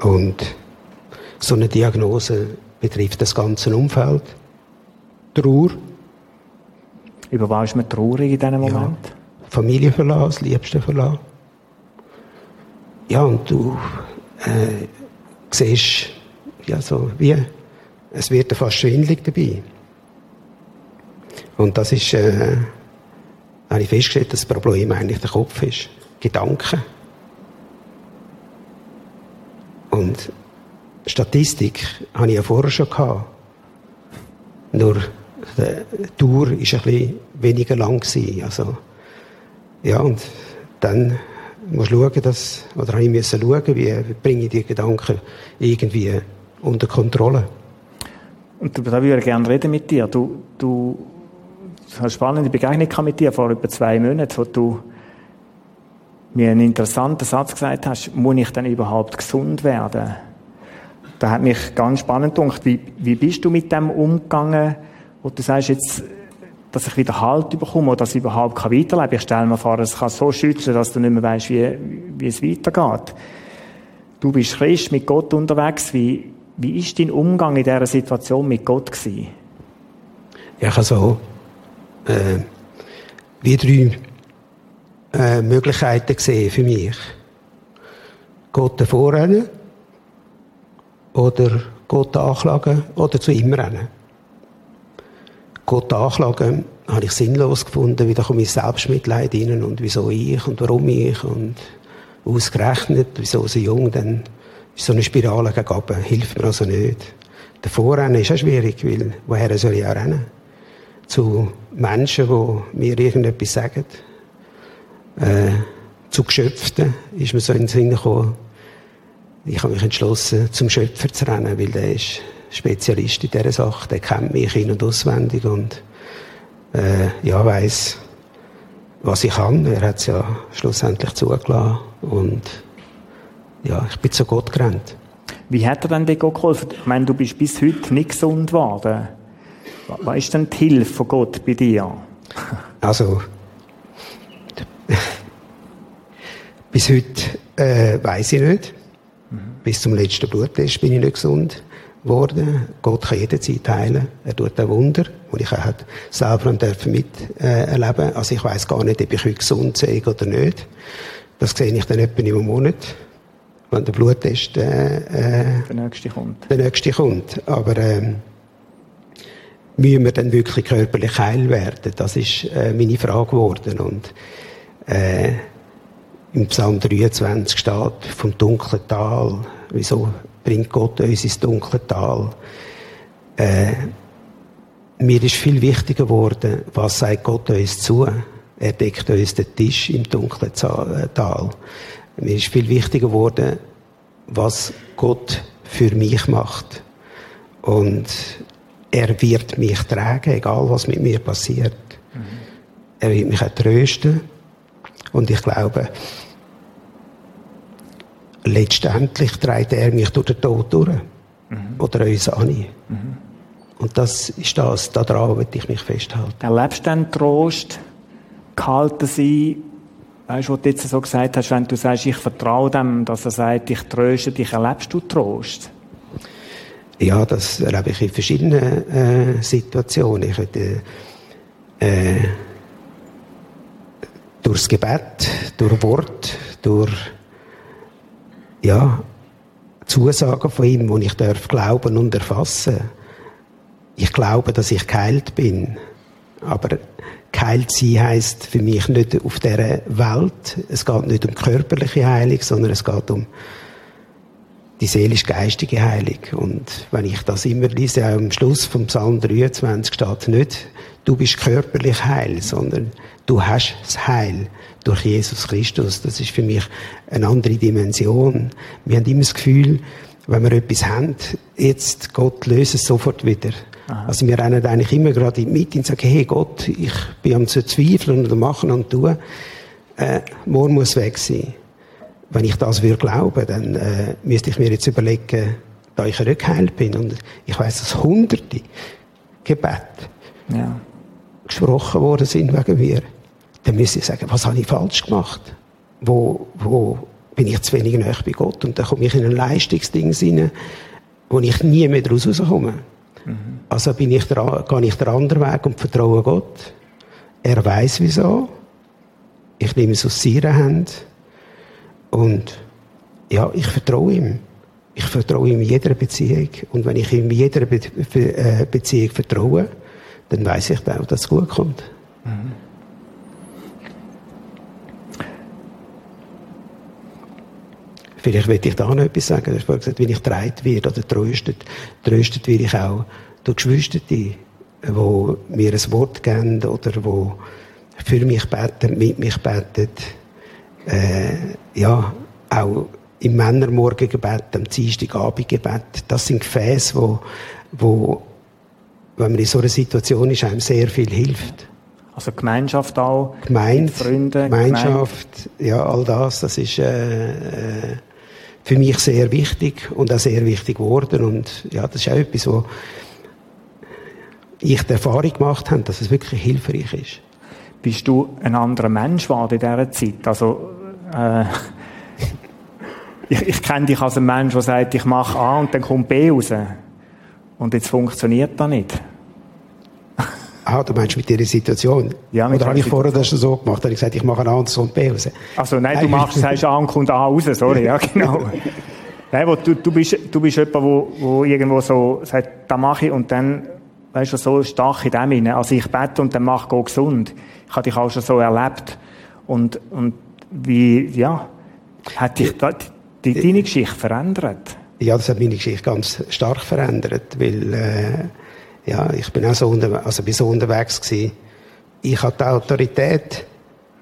G: Und so eine Diagnose betrifft das ganze Umfeld. Trauer,
F: Über was ist man traurig in diesem Moment?
G: Familie verlassen, das Liebste verlassen. Ja, und du äh, siehst, ja, so wie, es wird dir fast schwindelig dabei. Und das ist, äh, habe ich festgestellt, dass das Problem eigentlich der Kopf ist. Gedanken. Und Statistik habe ich ja vorher schon gehabt. Nur die Tour war ein bisschen weniger lang. Gewesen. Also, ja, und dann musst du schauen, dass, oder ich müssen schauen, wie bringe ich die Gedanken irgendwie unter Kontrolle.
F: Und da würde ich gerne reden mit dir. Du, du hast eine spannende Begegnung mit dir vor über zwei Monaten, wo du mir einen interessanten Satz gesagt hast, muss ich denn überhaupt gesund werden? Da hat mich ganz spannend gedacht, wie, wie bist du mit dem umgegangen, wo du sagst jetzt, dass ich wieder Halt bekomme oder dass ich überhaupt kann weiterleben kann. Ich stelle mir vor, es kann so schützen, dass du nicht mehr weißt, wie, wie es weitergeht. Du bist Christ mit Gott unterwegs. Wie, wie ist dein Umgang in dieser Situation mit Gott gewesen?
G: Ja, ich habe so äh, wie drei äh, Möglichkeiten gesehen für mich. Gott davor rennen oder Gott anklagen oder zu ihm rennen. Gott anklagen habe ich sinnlos gefunden, wieder komme ich Selbstmitleid rein und wieso ich und warum ich und ausgerechnet, wieso so jung, dann ist so eine Spirale gegen oben, hilft mir also nicht. Davor rennen ist auch schwierig, weil woher soll ich auch rennen? Zu Menschen, die mir irgendetwas sagen. Äh, zu Geschöpften ist mir so in den Sinn gekommen, ich habe mich entschlossen, zum Schöpfer zu rennen, weil der ist Spezialist in dieser Sache, der kennt mich in- und auswendig und äh, ja, weiß, was ich kann. Er hat es ja schlussendlich zugelassen und ja, ich bin zu Gott gerannt.
F: Wie hat er denn dir geholfen? Ich meine, du bist bis heute nicht gesund geworden. Wa- Was ist denn die Hilfe von Gott bei dir?
G: Also, bis heute äh, weiß ich nicht. Bis zum letzten Bluttest bin ich nicht gesund geworden. Gott kann jederzeit heilen. Er tut ein Wunder, und ich auch selber dürfen mit äh, erleben. Also ich weiß gar nicht, ob ich heute gesund sei oder nicht. Das sehe ich dann etwa im Monat, wenn der Bluttest äh, äh,
F: Der nächste kommt.
G: der nächste kommt. Aber ähm, müssen wir dann wirklich körperlich heil werden? Das ist äh, meine Frage geworden. Und äh, im Psalm 23 steht vom dunklen Tal. Wieso bringt Gott uns ins dunkle Tal? Äh, mir ist viel wichtiger geworden, was sagt Gott uns zu? Er deckt uns den Tisch im dunklen äh, Tal. Mir ist viel wichtiger geworden, was Gott für mich macht. Und er wird mich tragen, egal was mit mir passiert. Er wird mich auch trösten. Und ich glaube, letztendlich trägt er mich durch den Tod durch. Oder uns an. Und das ist das, daran will ich mich festhalten.
F: Erlebst du dann Trost, gehalten sein, weißt du, was du jetzt so gesagt hast, wenn du sagst, ich vertraue dem, dass er sagt, ich tröste dich, erlebst du Trost?
G: Ja, das erlebe ich in verschiedenen äh, Situationen. Ich würde, äh, durchs Gebet, durch Wort, durch ja, Zusagen von ihm, die ich darf glauben und erfassen. Ich glaube, dass ich geheilt bin. Aber geheilt sein heisst für mich nicht auf dieser Welt. Es geht nicht um körperliche Heilung, sondern es geht um die seelisch-geistige Heilung. Und wenn ich das immer lese, auch am Schluss vom Psalm 23 steht nicht, du bist körperlich heil, sondern du hast das Heil durch Jesus Christus. Das ist für mich eine andere Dimension. Wir haben immer das Gefühl, wenn wir etwas haben, jetzt Gott löst es sofort wieder. Also wir rennen eigentlich immer gerade in die Mitte und sagen, hey Gott, ich bin am zu zweifeln und machen und tun. Äh, morgen muss weg sein. Wenn ich das würde glauben, dann äh, müsste ich mir jetzt überlegen, da ich rückgeheilt bin und ich weiß, dass hunderte Gebete
F: Ja.
G: gesprochen worden sind wegen mir, dann müsste ich sagen, was habe ich falsch gemacht? Wo, wo bin ich zu wenig nahe bei Gott? Und dann komme ich in ein Leistungsding rein, wo ich nie mehr daraus rauskomme. Also bin ich der, gehe ich den anderen Weg und vertraue Gott. Er weiß wieso. Ich nehme es aus seiner Hand. Und ja, ich vertraue ihm. Ich vertraue ihm in jeder Beziehung. Und wenn ich ihm in jeder Be Be äh, Beziehung vertraue, dann weiß ich auch, dass es gut kommt. Vielleicht will ich da noch etwas sagen. Du hast vorhin gesagt, wenn ich getragen werde oder tröstet, tröstet werde ich auch durch Geschwister, die mir ein Wort geben oder die für mich beten, mit mich beten. Äh, ja, auch im Männermorgengebet, am Dienstagabendgebet. Das sind Gefäße, wo, wo, wenn man in so einer Situation ist, einem sehr viel hilft.
F: Also Gemeinschaft auch,
G: Gemeinde,
F: Freunde,
G: Gemeinschaft, ja, all das, das ist äh, äh, für mich sehr wichtig und auch sehr wichtig geworden. Und ja, das ist auch etwas, wo ich die Erfahrung gemacht habe, dass es wirklich hilfreich ist.
F: Bist du ein anderer Mensch geworden in dieser Zeit? Also, äh, ich, ich kenne dich als ein Mensch, der sagt, ich mache A und dann kommt B raus. Und jetzt funktioniert das nicht.
G: Ah, du meinst mit dieser Situation?
F: Ja, mit
G: Oder habe ich vorher das schon so gemacht? Habe ich gesagt, ich mache ein anderes und B raus?
F: Also nein, du machst, sagst A und A raus, sorry, ja genau. Nein, wo du, du bist, du bist jemand, wo, wo irgendwo so sagt, da mache ich und dann, weißt du, so stark in dem hinein. Also ich bete und dann mach Gott gesund. Ich habe dich auch schon so erlebt. Und, und wie, ja, hat dich da, die, deine Geschichte verändert?
G: Ja, das hat meine Geschichte ganz stark verändert, weil äh, ja, ich bin auch so, unter, also bin so unterwegs gewesen. Ich habe die Autorität,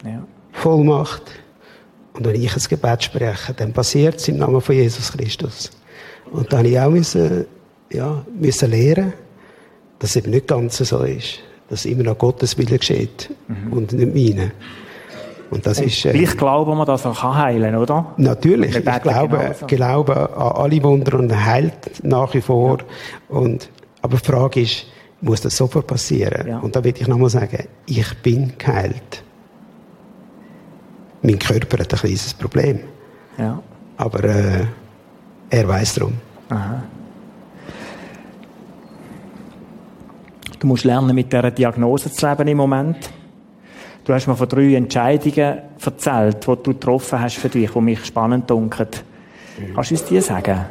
F: Ja.
G: Vollmacht. Und wenn ich ein Gebet spreche, dann passiert es im Namen von Jesus Christus. Und da habe ich auch müssen, ja, müssen lernen, dass es eben nicht ganz so ist. Dass immer noch Gottes Wille geschieht und nicht meine. Und das ist... äh,
F: glauben wir, dass er kann heilen, oder?
G: Natürlich, ich glaube,
F: genauso.
G: glaube an alle Wunder und heilt nach wie vor. Und, aber die Frage ist, muss das sofort passieren?
F: Ja.
G: Und da will ich nochmal sagen, ich bin geheilt. Mein Körper hat ein kleines Problem.
F: Ja.
G: Aber äh, er weiß darum.
F: Du musst lernen, mit dieser Diagnose zu leben im Moment. Du hast mir von drei Entscheidungen erzählt, die du getroffen hast für dich, die mich spannend dunkeln. Kannst du uns die sagen?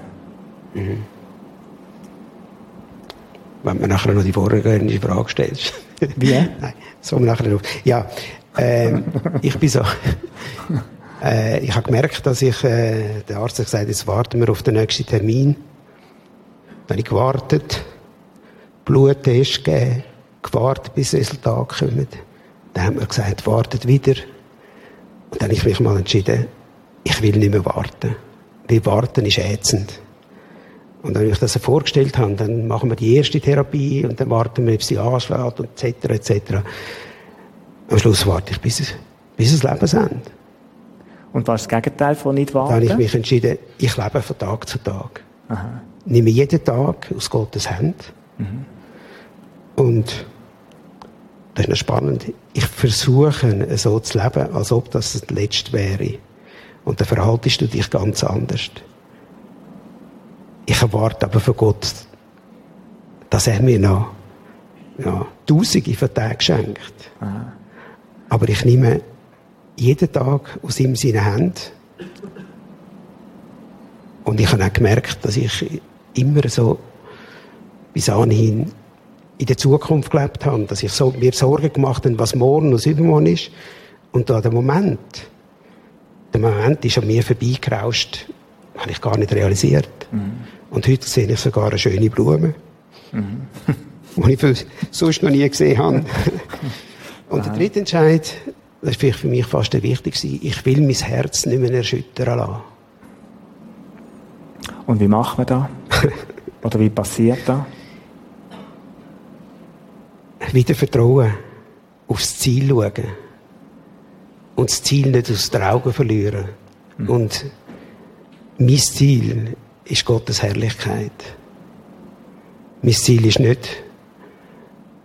G: Wenn mir nachher noch die vorhergehende Frage stellst.
F: Wie?
G: Nein, so nachher noch. Ja, ähm, ich bin so. Äh, ich habe gemerkt, dass ich, äh, der Arzt hat gesagt, jetzt warten wir auf den nächsten Termin. Dann habe ich gewartet, Bluttest gegeben, gewartet, bis das Resultat kommt. Dann haben wir gesagt, wartet wieder. Und dann habe ich mich mal entschieden, ich will nicht mehr warten. Weil warten ist ätzend. Und wenn ich das so vorgestellt habe, dann machen wir die erste Therapie und dann warten wir, ob sie anschlägt und etc. etc. Am Schluss warte ich bis, bis das Lebensende.
F: Und was ist das Gegenteil von nicht
G: Da habe ich
F: warten?
G: mich entschieden, ich lebe von Tag zu Tag. Nehme jeden Tag aus Gottes Hand. Und das ist noch spannend. Ich versuche, so zu leben, als ob das das Letzte wäre. Und dann verhaltest du dich ganz anders. Ich erwarte aber von Gott, dass er mir noch ja, Tausende von Tagen schenkt. Aber ich nehme jeden Tag aus ihm seine Hand. Und ich habe auch gemerkt, dass ich immer so bis anhin in der Zukunft gelebt habe, dass ich so, mir Sorgen gemacht habe, was morgen und übermorgen ist. Und da der Moment, der Moment ist an mir vorbeigerauscht, habe ich gar nicht realisiert. Und heute sehe ich sogar eine schöne Blume, die ich sonst noch nie gesehen habe. Und der dritte Entscheid, das vielleicht für mich fast der wichtigste, ich will mein Herz nicht mehr erschüttern lassen.
F: Und wie macht man das? Oder wie passiert das?
G: wieder Vertrauen, aufs Ziel schauen und das Ziel nicht aus den Augen verlieren. Und mein Ziel ist Gottes Herrlichkeit. Mein Ziel ist nicht,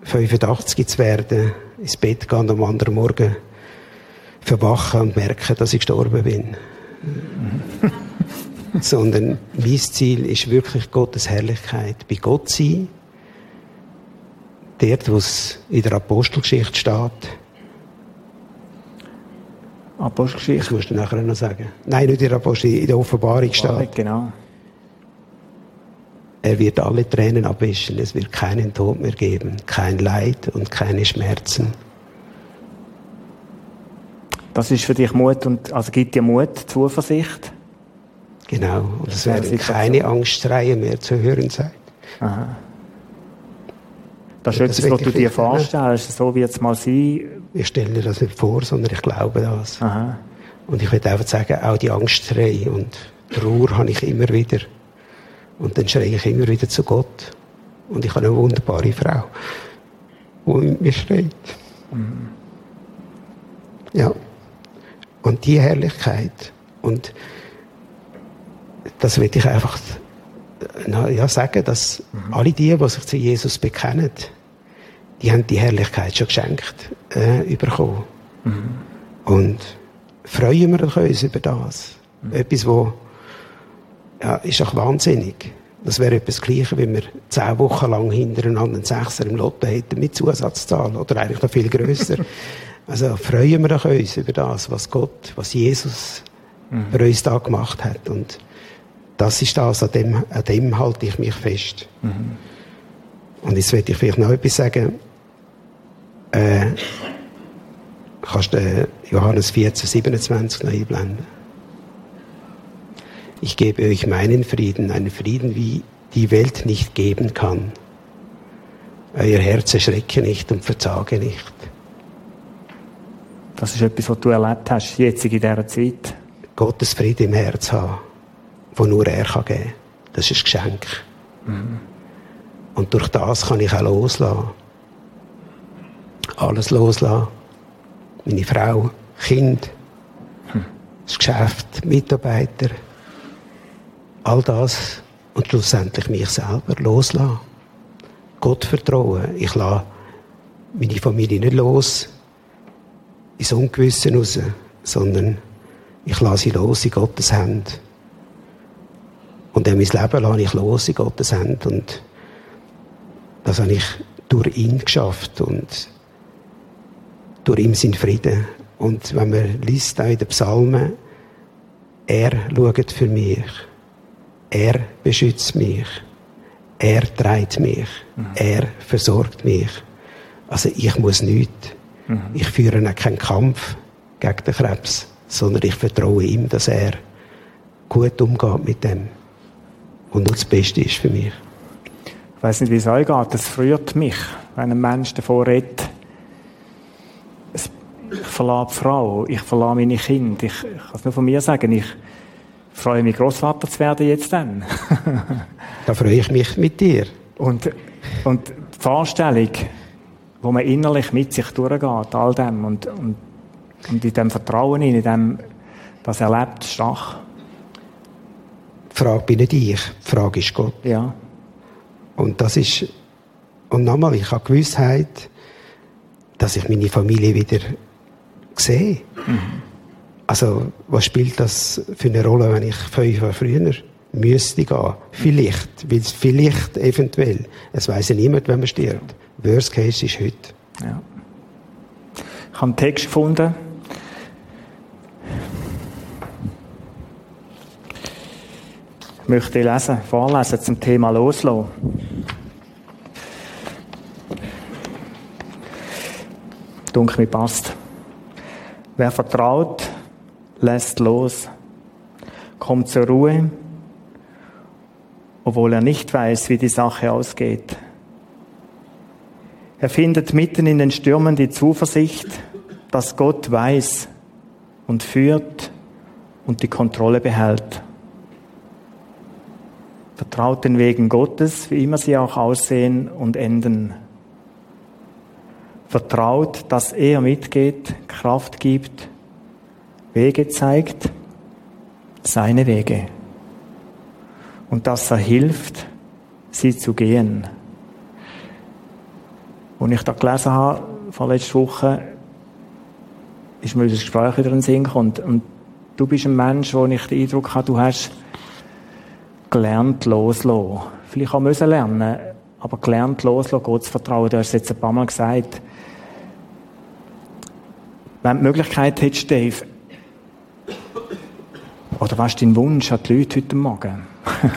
G: 85 zu werden, ins Bett gehen und am anderen Morgen verwachen und merken, dass ich gestorben bin. Sondern mein Ziel ist wirklich Gottes Herrlichkeit. Bei Gott sein, dort, wo es in der Apostelgeschichte steht, das
F: Apostelgeschichte?
G: musst du nachher noch sagen. Nein, nicht in der Apostel, in der Offenbarung steht.
F: Genau.
G: Er wird alle Tränen abwischen, es wird keinen Tod mehr geben, kein Leid und keine Schmerzen.
F: Das ist für dich Mut und, also gibt dir Mut, Zuversicht.
G: Genau. Und es werden keine Angstschreie mehr zu hören sein.
F: Das ist etwas,
G: das
F: was du dir vorstellst. So wird es mal sein.
G: Ich stelle mir das nicht vor, sondern ich glaube das.
F: Aha.
G: Und ich würde einfach sagen, auch die Angstschreie und Trauer habe ich immer wieder. Und dann schreie ich immer wieder zu Gott. Und ich habe eine wunderbare Frau, die mit mir schreit. Ja. Und die Herrlichkeit. Und das will ich einfach ja, sagen, dass alle die, die sich zu Jesus bekennen, die haben die Herrlichkeit schon geschenkt äh, bekommen. Und freuen wir uns über das. Etwas, wo ja, ist doch wahnsinnig. Das wäre etwas Gleiches, wenn wir zehn Wochen lang hintereinander einen Sechser im Lotto hätten mit Zusatzzahl oder eigentlich noch viel grösser. also freuen wir uns über das, was Gott, was Jesus für uns da gemacht hat. Und das ist das, an dem, an dem halte ich mich fest. Und jetzt werde ich vielleicht noch etwas sagen. Äh, kannst du äh, Johannes 14, 27 noch einblenden? Ich gebe euch meinen Frieden, einen Frieden, wie die Welt nicht geben kann. Euer Herz erschrecke nicht und verzage nicht.
F: Das ist etwas, was du erlebt hast, jetzt in dieser Zeit.
G: Gottes Frieden im Herz haben, wo nur er kann geben. Das ist ein Geschenk. Und durch das kann ich auch loslassen. Alles loslassen. Meine Frau, Kind, das Geschäft, Mitarbeiter. All das und schlussendlich mich selber loslassen. Gott vertrauen. Ich lasse meine Familie nicht los ins Ungewisse raus, sondern ich lasse sie los in Gottes Hand. Und auch mein Leben lasse ich los in Gottes Hand. Und das habe ich durch ihn geschafft und durch ihm sein Frieden. Und wenn man liest auch in den Psalmen, er schaut für mich. Er beschützt mich. Er trägt mich. Er versorgt mich. Also ich muss nichts. Ich führe auch keinen Kampf gegen den Krebs, sondern ich vertraue ihm, dass er gut umgeht mit dem und nur das Beste ist für mich.
F: Ich weiß nicht, wie es euch geht. Das frührt mich, wenn ein Mensch davor redet. Ich verlasse die Frau, ich verlasse meine Kinder. Ich, ich kann es nur von mir sagen, ich freue mich, Großvater zu werden jetzt dann.
G: Da freue ich mich mit dir.
F: Und, und die Vorstellung, wo man innerlich mit sich durchgeht, all dem, und, und, und in dem Vertrauen, in dem, das erlebt, schwach.
G: Die Frage bin nicht ich, die Frage ist Gott.
F: Ja.
G: Und das ist, und nochmal, ich habe Gewissheit, dass ich meine Familie wieder sehe. Also, was spielt das für eine Rolle, wenn ich fünf Jahre früher müsste gehen? Vielleicht, weil vielleicht, eventuell, es weiß ja niemand, wenn man stirbt. Worst case ist heute.
F: Ja. Ich habe einen Text gefunden. Ich möchte lesen, vorlesen zum Thema Loslassen. Dunkel mir passt. Wer vertraut, lässt los, kommt zur Ruhe, obwohl er nicht weiß, wie die Sache ausgeht. Er findet mitten in den Stürmen die Zuversicht, dass Gott weiß und führt und die Kontrolle behält. Vertraut den Wegen Gottes, wie immer sie auch aussehen und enden. Vertraut, dass er mitgeht, Kraft gibt, Wege zeigt, seine Wege. Und dass er hilft, sie zu gehen. Als ich da gelesen habe, vorletzte Woche, ist mir das Gespräch wieder in den Sinn gekommen. Und, und du bist ein Mensch, wo ich den Eindruck habe, du hast gelernt loslassen. Vielleicht auch müssen lernen, aber gelernt loslassen, Gott zu vertrauen. Du hast es jetzt ein paar Mal gesagt. Wenn du die Möglichkeit hättest, Dave, oder was ist dein Wunsch an die Leute heute Morgen?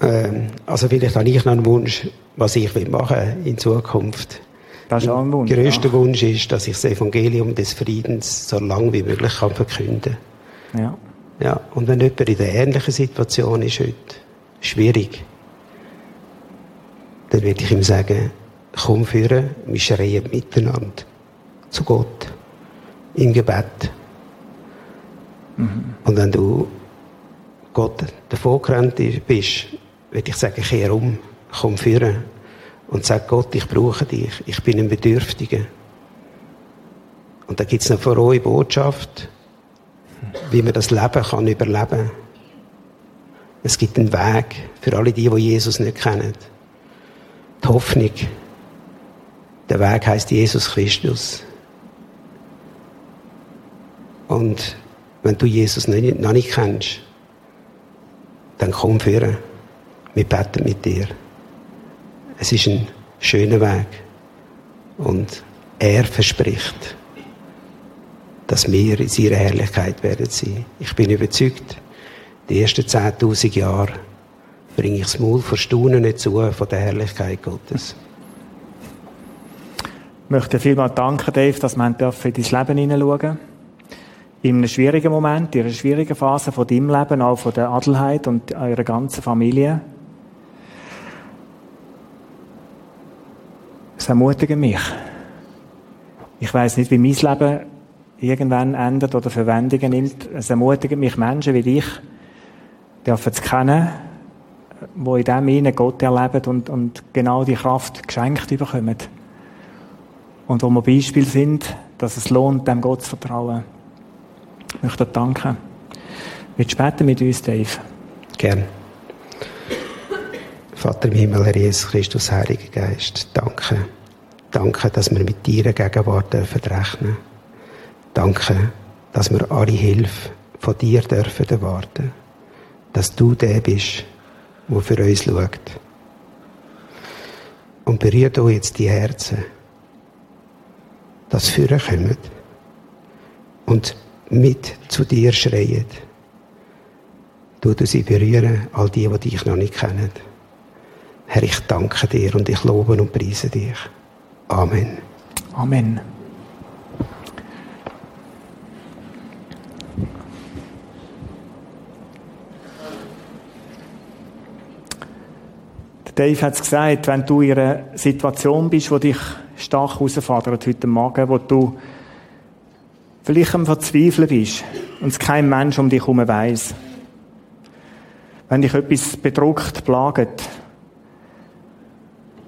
G: Ähm, also vielleicht habe ich noch einen Wunsch, was ich will machen in Zukunft.
F: Das ist auch ein Wunsch.
G: Der grösste
F: ja.
G: Wunsch ist, dass ich das Evangelium des Friedens so lange wie möglich kann verkünden
F: Ja.
G: Ja, und wenn jemand in der ähnlichen Situation ist heute, schwierig, dann würde ich ihm sagen, komm führen, wir schreien miteinander zu Gott im Gebet. Und wenn du Gott davor gerannt bist, würde ich sagen, kehr um, komm führen und sag Gott, ich brauche dich, ich bin ein Bedürftiger. Und da gibt es eine frohe Botschaft, wie man das Leben kann überleben. Es gibt einen Weg für alle die, die Jesus nicht kennen. Die Hoffnung. Der Weg heißt Jesus Christus. Und wenn du Jesus nicht, noch nicht kennst, dann komm führen. Wir beten mit dir. Es ist ein schöner Weg. Und er verspricht, dass wir in seiner Herrlichkeit werden sein. Ich bin überzeugt, die ersten 10.000 Jahre bringe ich das Maul vor Staunen nicht zu von der Herrlichkeit Gottes.
F: Ich möchte dir vielmals danken, Dave, dass wir in dein Leben hineinschauen In einem schwierigen Moment, in einer schwierigen Phase von deinem Leben, auch von der Adelheid und eurer ganzen Familie. Es ermutigt mich. Ich weiß nicht, wie mein Leben irgendwann endet oder Verwendungen nimmt. Es ermutigt mich, Menschen wie dich dürfen zu kennen, wo in dem ihnen Gott erleben und, und genau die Kraft geschenkt bekommen. Und wo wir Beispiel sind, dass es lohnt, dem Gott zu vertrauen. Ich möchte dir danken. Willst du beten mit uns, Dave?
G: Gern. Vater im Himmel, Herr Jesus Christus, Heiliger Geist, danke. Danke, dass wir mit deiner Gegenwart dürfen rechnen. Danke, dass wir alle Hilfe von dir dürfen erwarten. Dass du der bist, der für uns schaut. Und berührt auch jetzt die Herzen, dass Führer kommen und mit zu dir schreien. Tu du sie berühren, all die, die dich noch nicht kennen. Herr, ich danke dir und ich lobe und preise dich. Amen.
F: Amen. Dave hat es gesagt, wenn du in einer Situation bist, die dich stark herausfordert heute Morgen, wo du vielleicht am Verzweifeln bist und es kein Mensch um dich herum weiss. Wenn dich etwas bedruckt, plagt,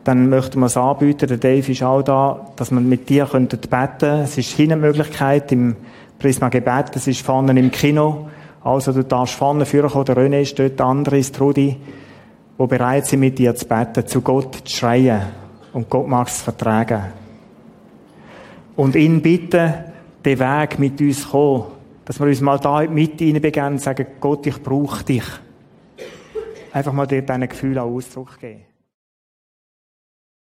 F: dann möchten wir es anbieten. Der Dave ist auch da, dass wir mit dir beten könnten. Es ist hier eine Möglichkeit im Prisma Gebet. Es ist vorne im Kino. Also du darfst vorne führen kommen. René ist dort, der andere ist Trudi, die bereit sind, mit dir zu beten, zu Gott zu schreien. Und Gott mag es vertragen. Und ihn bitten, den Weg mit uns kommen. Dass wir uns mal da mit hineinbegeben und sagen, Gott, ich brauche dich. Einfach mal diesen Gefühl auch Ausdruck geben.